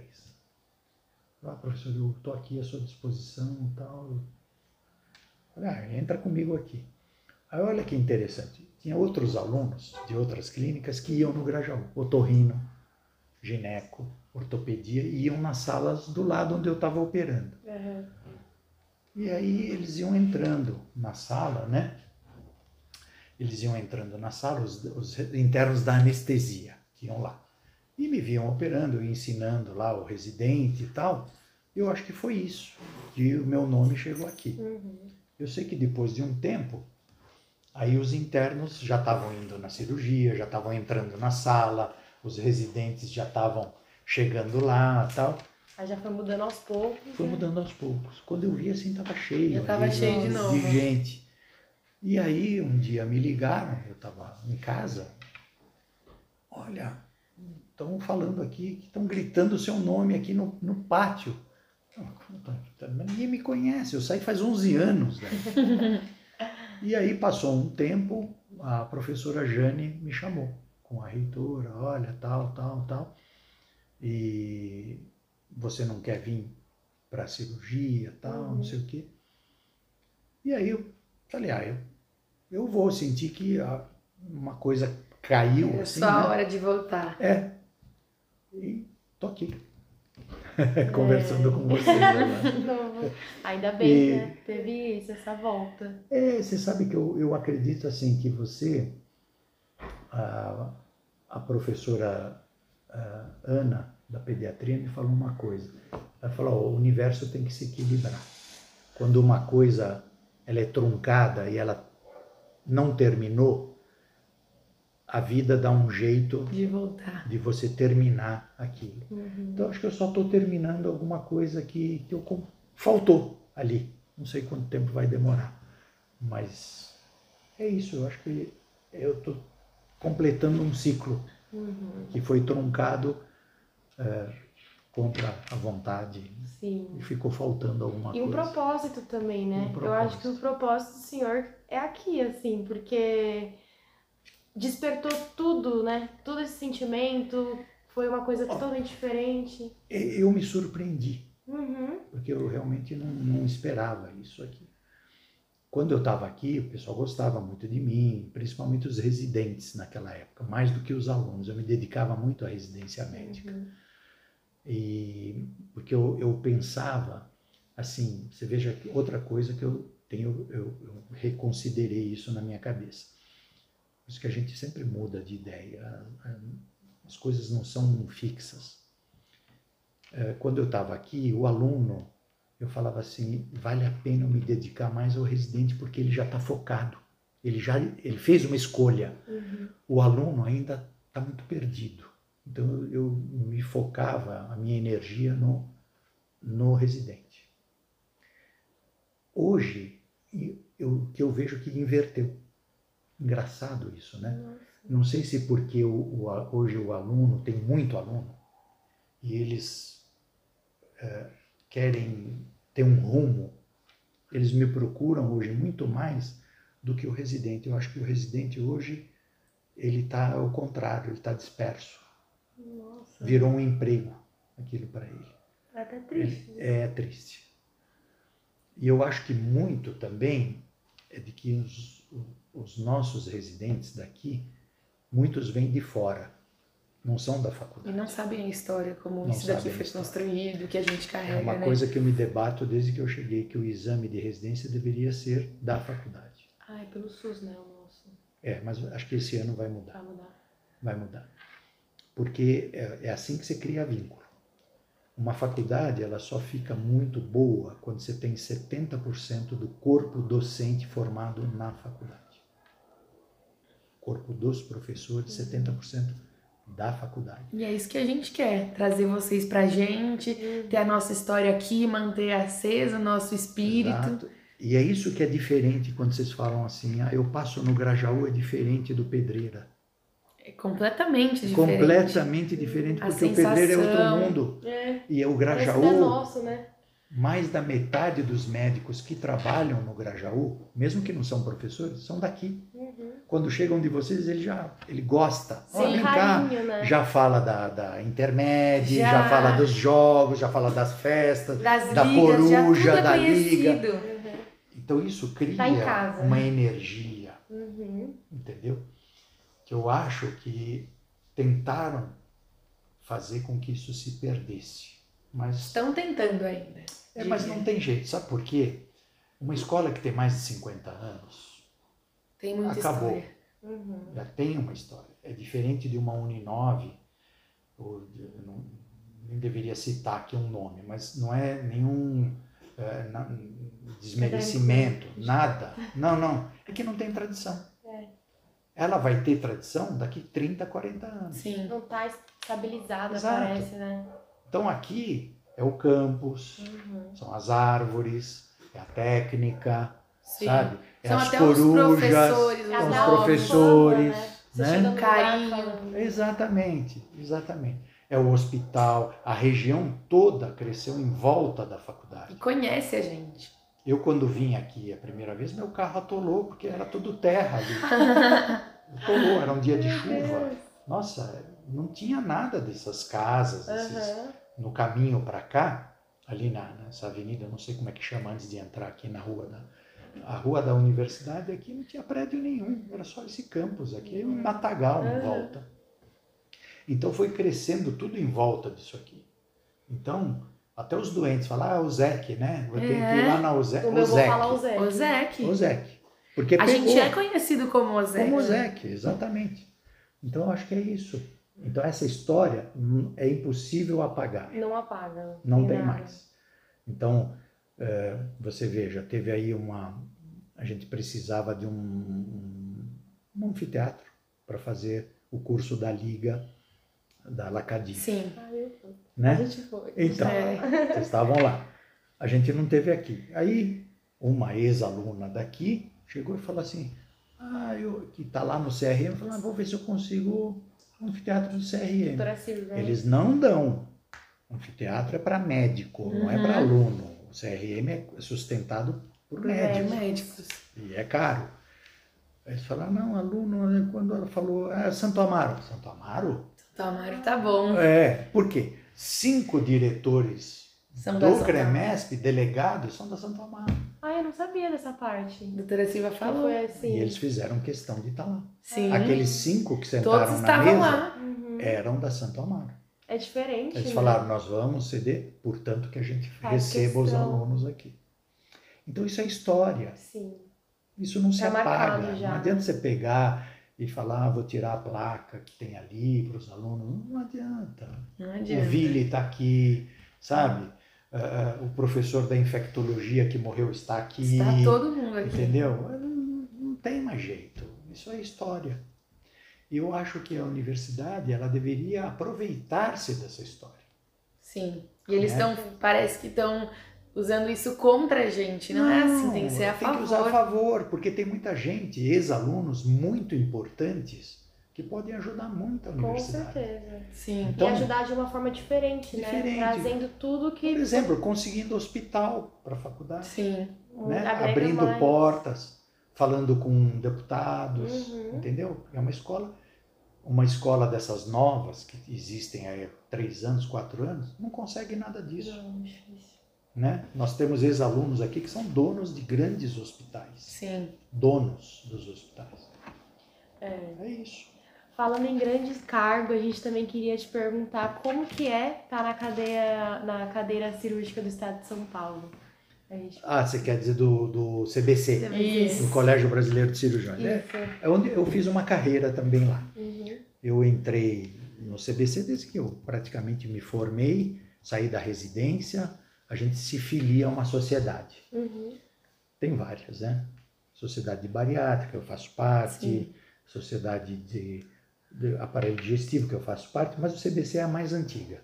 Ah, professor, eu estou aqui à sua disposição e tal. Falei, ah, entra comigo aqui. Aí olha que interessante, tinha outros alunos de outras clínicas que iam no Grajaú, otorrino, gineco, ortopedia, e iam nas salas do lado onde eu estava operando. Uhum. E aí eles iam entrando na sala, né? Eles iam entrando na sala, os, os internos da anestesia, que iam lá. E me viam operando, ensinando lá o residente e tal. Eu acho que foi isso que o meu nome chegou aqui. Uhum. Eu sei que depois de um tempo, aí os internos já estavam indo na cirurgia, já estavam entrando na sala, os residentes já estavam chegando lá tal. Aí já foi mudando aos poucos. Foi né? mudando aos poucos. Quando eu vi assim, estava cheio. Já tava cheio de novo. De gente. E aí, um dia me ligaram, eu estava em casa. Olha, estão falando aqui, estão gritando o seu nome aqui no, no pátio. Ninguém me conhece, eu saí faz 11 anos. Né? e aí passou um tempo, a professora Jane me chamou com a reitora, olha, tal, tal, tal. E você não quer vir para a cirurgia, tal, Uhum. não sei o quê. E aí eu falei, ah, eu, eu vou sentir que uma coisa caiu, É assim, só a né? hora de voltar. É. E tô aqui. Conversando com vocês agora. Não, Ainda bem, E- né? Teve isso, essa volta. É, você sabe que eu, eu acredito assim que você, a, a professora ah, Ana da pediatria me falou uma coisa. Ela falou, "Ó, o universo tem que se equilibrar. Quando uma coisa ela é truncada e ela não terminou, a vida dá um jeito De voltar. de você terminar aquilo. Uhum. Então acho que eu só estou terminando alguma coisa que, que eu faltou ali. Não sei quanto tempo vai demorar, mas é isso. Eu acho que eu estou completando um ciclo Uhum. que foi truncado é, contra a vontade Sim. e ficou faltando alguma E um coisa. propósito também, né? Um Eu acho que o propósito. propósito do Senhor é aqui, assim, porque despertou tudo, né? Todo esse sentimento, foi uma coisa totalmente diferente. Eu me surpreendi. Uhum. porque eu realmente não, não esperava isso aqui. Quando eu estava aqui, o pessoal gostava muito de mim, principalmente os residentes naquela época, mais do que os alunos. Eu me dedicava muito à residência médica. Uhum. E porque eu, eu pensava assim, você veja outra coisa que eu tenho, eu, eu reconsiderei isso na minha cabeça. Por isso que a gente sempre muda de ideia. A- a- As coisas não são fixas. Eh, Quando eu estava aqui, o aluno, eu falava assim, vale a pena me dedicar mais ao residente porque ele já está focado. Ele já ele fez uma escolha Uhum. o aluno ainda está muito perdido. Então eu, me focava a minha energia no, no residente. Hoje, eu, que eu vejo que inverteu. Engraçado isso, né? Nossa. Não sei se porque o, o hoje o aluno, tem muito aluno, e eles eh, querem ter um rumo, eles me procuram hoje muito mais do que o residente. Eu acho que o residente hoje, ele está ao contrário, ele está disperso. Nossa. Virou um emprego aquilo para ele. É triste. né? É triste. E eu acho que muito também é de que os, os nossos residentes daqui, muitos vêm de fora, não são da E faculdade. não sabem a história, como Não isso daqui foi construído, que a gente É carrega, uma né? coisa que eu me debato desde que eu cheguei, que o exame de residência deveria ser da faculdade. Ai, pelo SUS, né? O nosso. É, mas acho que esse ano vai mudar. Vai mudar. vai mudar. Porque é, é assim que você cria vínculo. Uma faculdade, ela só fica muito boa quando você tem 70% do corpo docente formado na faculdade. Corpo dos professores, 70% da faculdade. E é isso que a gente quer, trazer vocês pra gente, ter a nossa história aqui, manter aceso o nosso espírito. Exato. E é isso que é diferente quando vocês falam assim, ah, eu passo no Grajaú é diferente do Pedreira. É completamente diferente. Completamente diferente, porque o Pedreira é outro mundo. É. E é o é Grajaú, nosso, né? mais da metade dos médicos que trabalham no Grajaú, mesmo que não são professores, são daqui. Uhum. Quando chegam de vocês, ele já ele gosta. Sim, vem cá, carinho, né? já fala da, da intermédia, Já. já. fala dos jogos, já fala das festas, Das da ligas, coruja, é da liga. Uhum. Então isso cria Tá em casa. uma energia, Uhum. entendeu? Que eu acho que tentaram fazer com que isso se perdesse. Mas, Estão tentando ainda. é, mas não tem jeito, sabe por quê? Uma escola que tem mais de 50 anos Tem muita acabou. história. Uhum. já tem uma história. É diferente de uma Uninove, ou não, nem deveria citar aqui um nome, mas não é nenhum é, na- desmerecimento, nada. Não, não. É que não tem tradição. É. Ela vai ter tradição daqui 30, 40 anos. Sim. Não tá estabilizada, Exato. parece, né? Então aqui é o campus, Uhum. são as árvores, é a técnica, Sim. sabe? É São as até os corujas, professores, os professores, né? Né? Carinho. falando. Exatamente, exatamente. É o hospital, a região toda cresceu em volta da E faculdade. conhece a gente. Eu, quando vim aqui a primeira vez, meu carro atolou, porque era tudo terra ali. Atolou, era um dia de chuva. Nossa, não tinha nada dessas casas, esses- Aham. no caminho para cá, ali na, nessa avenida, não sei como é que chama antes de entrar aqui na rua da a rua da universidade aqui não tinha prédio nenhum, era só esse campus aqui, um matagal em Uhum. volta. Então foi crescendo tudo em volta disso aqui. Então, até os doentes falam, ah, o Zec, né? Vou ter que ir É. lá na Ozec. O meu vou Ozec. falar o Zé. O Zec. O Zec. Porque A pegou gente é conhecido como o Zec. como o Zec, exatamente. Então eu acho que é isso. Então essa história hum, é impossível apagar. Não apaga. Não tem nada. mais. Então, você veja, teve aí uma. A gente precisava de um, um, anfiteatro para fazer o curso da Liga da Lacadi. Sim. Eu fui. A Né? gente foi. Então, É. vocês estavam lá. A gente não teve aqui. Aí, uma ex-aluna daqui chegou e falou assim: Ah, eu que está lá no CRM, falou: ah, vou ver se eu consigo um anfiteatro do CRM. Silvia. Eles não dão. Anfiteatro é para médico, não é Uhum. para aluno. O CRM é sustentado por Por médicos Médicos. e é caro. Aí eles falaram, não, aluno, né, quando ela falou, ah, Santo Amaro. Santo Amaro? Tomário tá bom. É, por quê? Cinco diretores São do Santo CREMESP, delegados, são da Santo Amaro. Ah, eu não sabia dessa parte. A doutora Silva Que falou. foi assim. E eles fizeram questão de estar lá. Sim. Aqueles cinco que Todos sentaram na estavam mesa lá. Uhum. eram da Santo Amaro. É diferente. Eles né? falaram, nós vamos ceder, portanto que a gente Faz receba os questão. alunos aqui. Então isso é história, Sim. isso não se Tá marcado apaga. já, Não né? adianta você pegar e falar, ah, vou tirar a placa que tem ali para os alunos. Não adianta. Não O adianta. Vili está aqui, sabe? Ah, o professor da infectologia que morreu está aqui. Está todo mundo aqui. Entendeu? Não, não tem mais jeito. Isso é história. E eu acho que a universidade ela deveria aproveitar-se dessa história. Sim. E eles Né? estão, parece que estão usando isso contra a gente. Não, é assim, tem que ser a tem que usar a favor. favor, porque tem muita gente, ex-alunos muito importantes, que podem ajudar muito a Com universidade. certeza. Sim. Então- e ajudar de uma forma diferente, Diferente. né? Trazendo tudo que Por exemplo, conseguindo hospital para a faculdade, Sim. né? abrindo mais. portas, falando com deputados, Uhum. entendeu? É uma escola, uma escola dessas novas que existem há três anos, quatro anos, não consegue nada disso. Não, difícil. Né? Nós temos ex-alunos aqui que são donos de grandes hospitais, Sim. donos dos hospitais. É. É isso. Falando em grandes cargos, a gente também queria te perguntar como que é estar na cadeia, na cadeira cirúrgica do estado de São Paulo. Ah, você quer dizer do, do CBC, Isso. do Colégio Brasileiro de Cirurgiões. É, é onde eu fiz uma carreira também lá. Uhum. Eu entrei no CBC desde que eu praticamente me formei, saí da residência, a gente se filia a uma sociedade. Uhum. Tem várias, né? Sociedade de bariátrica, eu faço parte, Sim. sociedade de, de aparelho digestivo, que eu faço parte, mas o CBC é a mais antiga.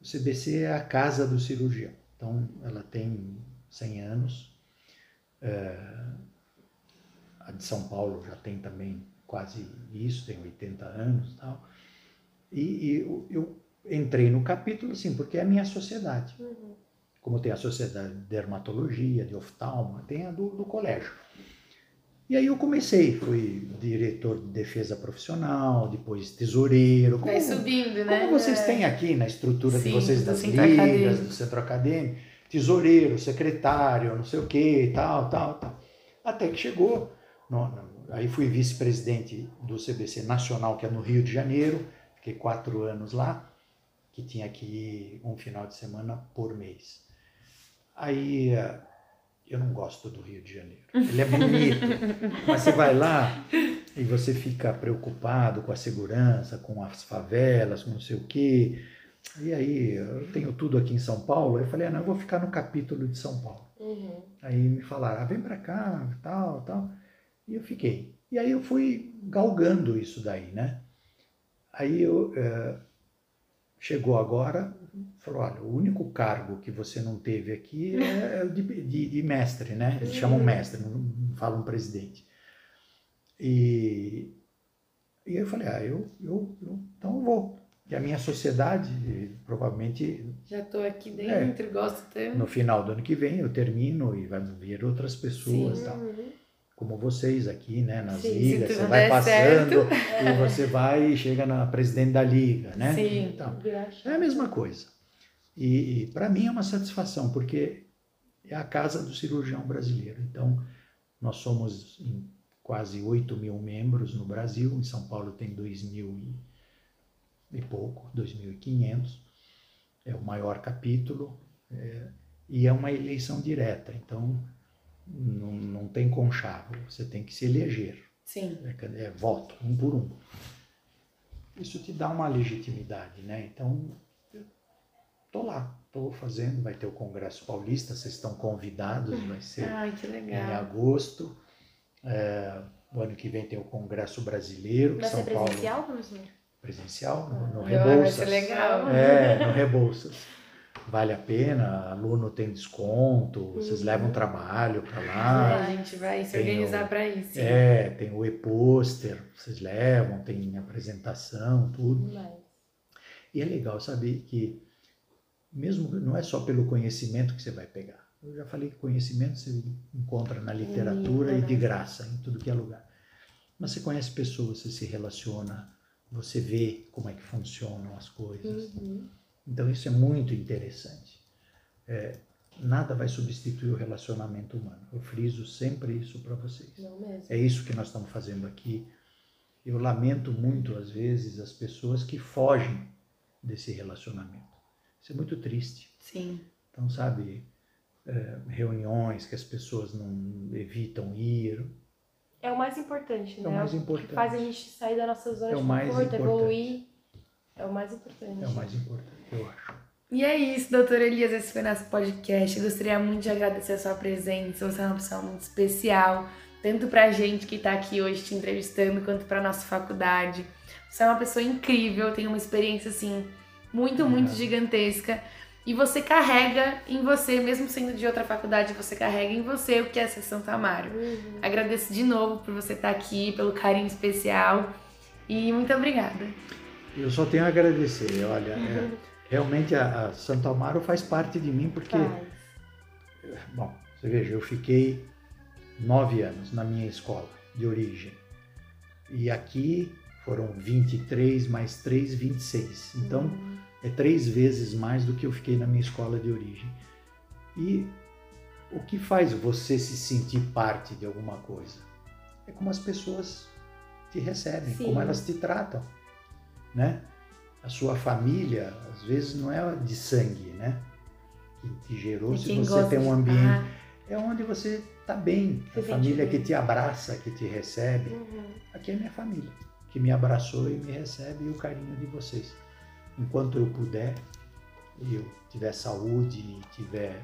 O CBC é a casa do cirurgião. Então, ela tem 100 anos. É, a de São Paulo já tem também quase isso, tem 80 anos e tal. E, eu, eu entrei no capítulo, assim, porque é a minha sociedade. Uhum. como tem a sociedade de dermatologia, de oftalmo, tem a do, do colégio. E aí eu comecei, fui diretor de defesa profissional, depois tesoureiro. Vai subindo, né? Como vocês têm aqui na estrutura Sim, de vocês das ligas, acadêmico. do centro acadêmico, tesoureiro, secretário, não sei o que, tal, tal, tal. Até que chegou, no- no- aí fui vice-presidente do CBC Nacional, que é no Rio de Janeiro, fiquei quatro anos lá, que tinha que ir um final de semana por mês. Aí eh, eu não gosto do Rio de Janeiro. Ele é bonito, mas você vai lá e você fica preocupado com a segurança, com as favelas, com não sei o quê. E aí, eu tenho tudo aqui em São Paulo. Eu falei, ah, não, eu vou ficar no capítulo de São Paulo. Uhum. Aí me falaram, ah, vem pra cá, tal, tal. E eu fiquei. E aí eu fui galgando isso daí, né? Aí eu, eh, chegou agora, falou, olha, o único cargo que você não teve aqui é o de, de- de mestre, né? Eles chamam mestre, não, falam presidente. E, e eu falei, ah, eu, eu, eu então eu vou. E a minha sociedade, provavelmente Já tô aqui É. dentro, gosto tanto. no final do ano que vem eu termino e vai vir outras pessoas Sim. tal. Como vocês aqui, né, nas Sim, ligas, você vai passando e você vai e chega na presidente da liga, né? Sim. Então, é a mesma coisa. E, para mim é uma satisfação, porque é a casa do cirurgião brasileiro. Então, nós somos em quase 8 mil membros no Brasil, em São Paulo tem 2 mil e, e pouco, 2.500. É o maior capítulo é, e é uma eleição direta, então não, não tem conchavo, você tem que se eleger Sim. é, é voto, um por um. Isso te dá uma legitimidade, né? Então, eu tô lá, tô fazendo, vai ter o Congresso Paulista, vocês estão convidados, vai ser Ai, em agosto. É, o ano que vem tem o Congresso Brasileiro, Vai São ser Paulo presencial, professor? presencial, no, no Ai, Vai Rebouças. ser legal. É, no Rebouças. Vale a pena, aluno tem desconto, vocês Uhum. levam trabalho para Ah, lá. a gente vai se Tem organizar pra isso. É, tem o e-pôster, vocês levam, tem apresentação, tudo. Mas, E é legal saber que, mesmo não é só pelo conhecimento que você vai pegar. Eu já falei que conhecimento você encontra na literatura e de graça, em tudo que é lugar. Mas você conhece pessoas, você se relaciona, você vê como é que funcionam as coisas. uhum. Então isso é muito interessante. É, nada vai substituir o relacionamento humano. Eu friso sempre isso para vocês. Não mesmo. É isso que nós estamos fazendo aqui. Eu lamento muito, às vezes, as pessoas que fogem desse relacionamento. Isso é muito triste. Sim. Então, sabe, é, reuniões que as pessoas não evitam ir. É o mais importante, É né? o mais que importante. faz a gente sair da nossa zona É o de mais conforto, importante. evoluir. É o mais importante. É o mais importante, eu acho. E é isso, doutor Elias, esse foi nosso podcast. Eu gostaria muito de agradecer a sua presença. Você é uma pessoa muito especial, tanto pra gente que tá aqui hoje te entrevistando, quanto pra nossa faculdade. Você é uma pessoa incrível, tem uma experiência, assim, muito, muito Obrigado. gigantesca. E você carrega em você, mesmo sendo de outra faculdade, você carrega em você o que é ser Santo Amaro. Uhum. Agradeço de novo por você estar aqui, pelo carinho especial. E muito obrigada. Eu só tenho a agradecer. Olha, é, realmente a, a Santo Amaro faz parte de mim porque Faz. Bom, você veja, eu fiquei nove anos na minha escola de origem. E aqui foram 23 mais 3, 26. Então, Uhum. é três vezes mais do que eu fiquei na minha escola de origem. E o que faz você se sentir parte de alguma coisa? É como as pessoas te recebem, Sim. como elas te tratam, né? A sua família, às vezes, não é de sangue, né? Que te gerou, se você tem um ambiente Ah, é onde você está bem, a família que te abraça, que te recebe. Uhum. Aqui é minha família, que me abraçou e me recebe e o carinho de vocês. Enquanto eu puder, e eu tiver saúde e tiver.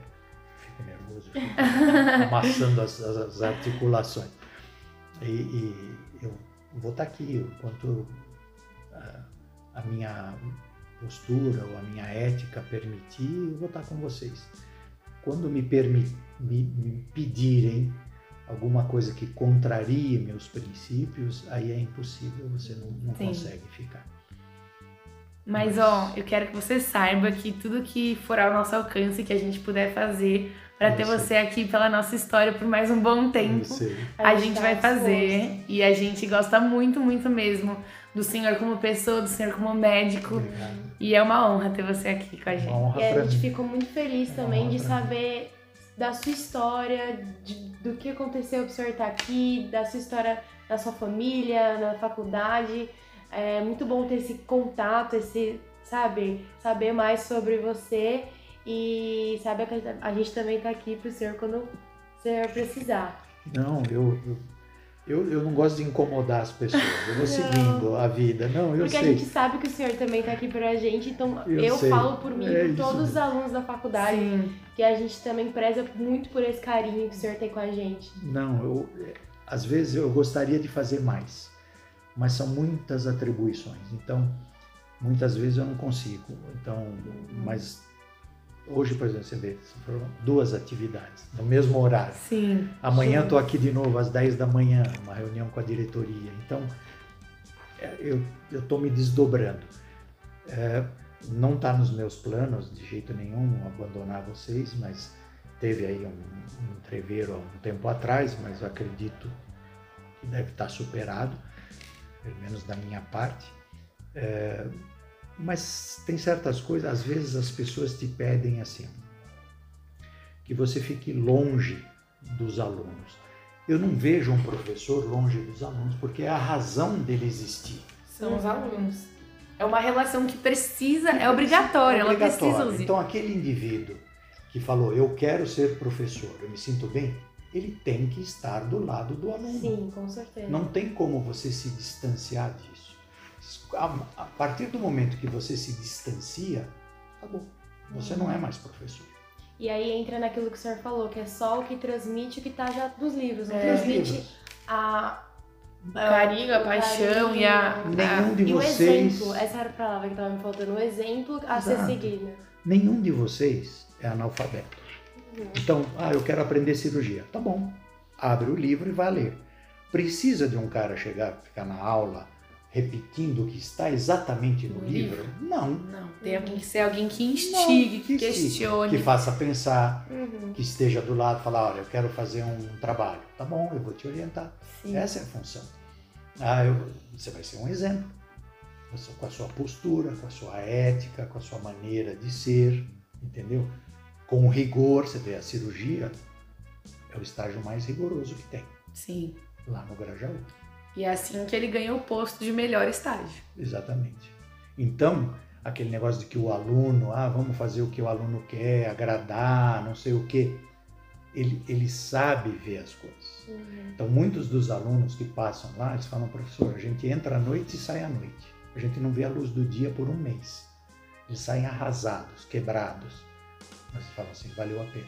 Fico nervoso, fico amassando as, as- articulações. E, e eu vou estar aqui, enquanto a, a minha postura ou a minha ética permitir, eu vou estar com vocês. Quando me, permi- me, me pedirem alguma coisa que contrarie meus princípios, aí é impossível, você não, não consegue ficar. Mas, ó, eu quero que você saiba que tudo que for ao nosso alcance, que a gente puder fazer para ter você aqui pela nossa história por mais um bom tempo, a, A gente gente tá vai fazer. disposto. E a gente gosta muito, muito mesmo do senhor como pessoa, do senhor como médico. Obrigado. E é uma honra ter você aqui com a Uma gente. honra E a gente mim. ficou muito feliz também de saber da sua história, de- do que aconteceu pro senhor estar aqui, da sua história na sua família, na faculdade. É muito bom ter esse contato, esse, sabe, saber mais sobre você e saber que a gente também tá aqui pro senhor quando o senhor precisar. Não, eu, eu, eu, eu não gosto de incomodar as pessoas. Eu vou seguindo a vida. Não, eu Porque a sei. gente sabe que o senhor também tá aqui pra gente, então Eu eu, falo por mim, É por todos os mesmo. alunos da faculdade, Sim. que a gente também preza muito por esse carinho que o senhor tem com a gente. Não, eu, às vezes eu gostaria de fazer mais, mas são muitas atribuições. Então, muitas vezes eu não consigo. Então, mas hoje, por exemplo, você vê, foram duas atividades no mesmo horário. Sim. Amanhã estou aqui de novo às 10 da manhã, uma reunião com a diretoria. Então, é, eu estou me desdobrando. É, não está nos meus planos de jeito nenhum abandonar vocês, mas teve aí um, um entreveiro há um tempo atrás, mas eu acredito que deve estar superado, pelo menos da minha parte. É, mas tem certas coisas, às vezes as pessoas te pedem assim, que você fique longe dos alunos. Eu não vejo um professor longe dos alunos, porque é a razão dele existir. São os alunos. É uma relação que precisa, é obrigatória, ela precisa usar. Então, aquele indivíduo que falou, eu quero ser professor, eu me sinto bem, ele tem que estar do lado do aluno. Sim, com certeza. Não tem como você se distanciar disso. A, a partir do momento que você se distancia, acabou. Você não é mais professor. E aí entra naquilo que o senhor falou, que é só o que transmite o que tá já dos livros. Não É. transmite Livros. a. O carinho, a paixão e a. Nenhum de E o vocês, exemplo, essa era a palavra que tava me faltando, o exemplo a ser Exato. seguido. nenhum de vocês é analfabeto. Então, ah, eu quero aprender cirurgia. Tá bom. Abre o livro e vai ler. Precisa de um cara chegar, ficar na aula repetindo o que está exatamente no No livro? Não. Não, tem que ser alguém que Não, instigue, que, que questione. Que faça pensar, Uhum. que esteja do lado, falar, olha, eu quero fazer um trabalho. Tá bom, eu vou te orientar. Sim. Essa é a função. Ah, eu- você vai ser um exemplo. Com a sua postura, com a sua ética, com a sua maneira de ser, entendeu? Com rigor, você vê, a cirurgia é o estágio mais rigoroso que tem, Sim. lá no Grajaú. E é assim que ele ganhou o posto de melhor estágio. Exatamente. Então, aquele negócio de que o aluno, ah, vamos fazer o que o aluno quer, agradar, não sei o quê, ele, ele sabe ver as coisas. Uhum. Então, muitos dos alunos que passam lá, eles falam, professor, a gente entra à noite e sai à noite. A gente não vê a luz do dia por um mês. Eles saem arrasados, quebrados. Mas você fala assim, valeu a pena.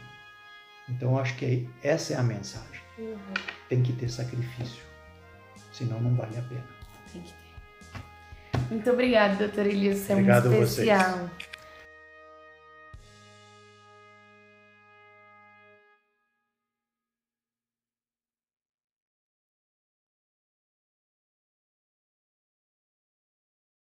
Então, eu acho que essa é a mensagem. Uhum. Tem que ter sacrifício. Senão, não vale a pena. Tem que ter. Muito obrigada, doutora Elias. Você é Obrigado a muito vocês. especial.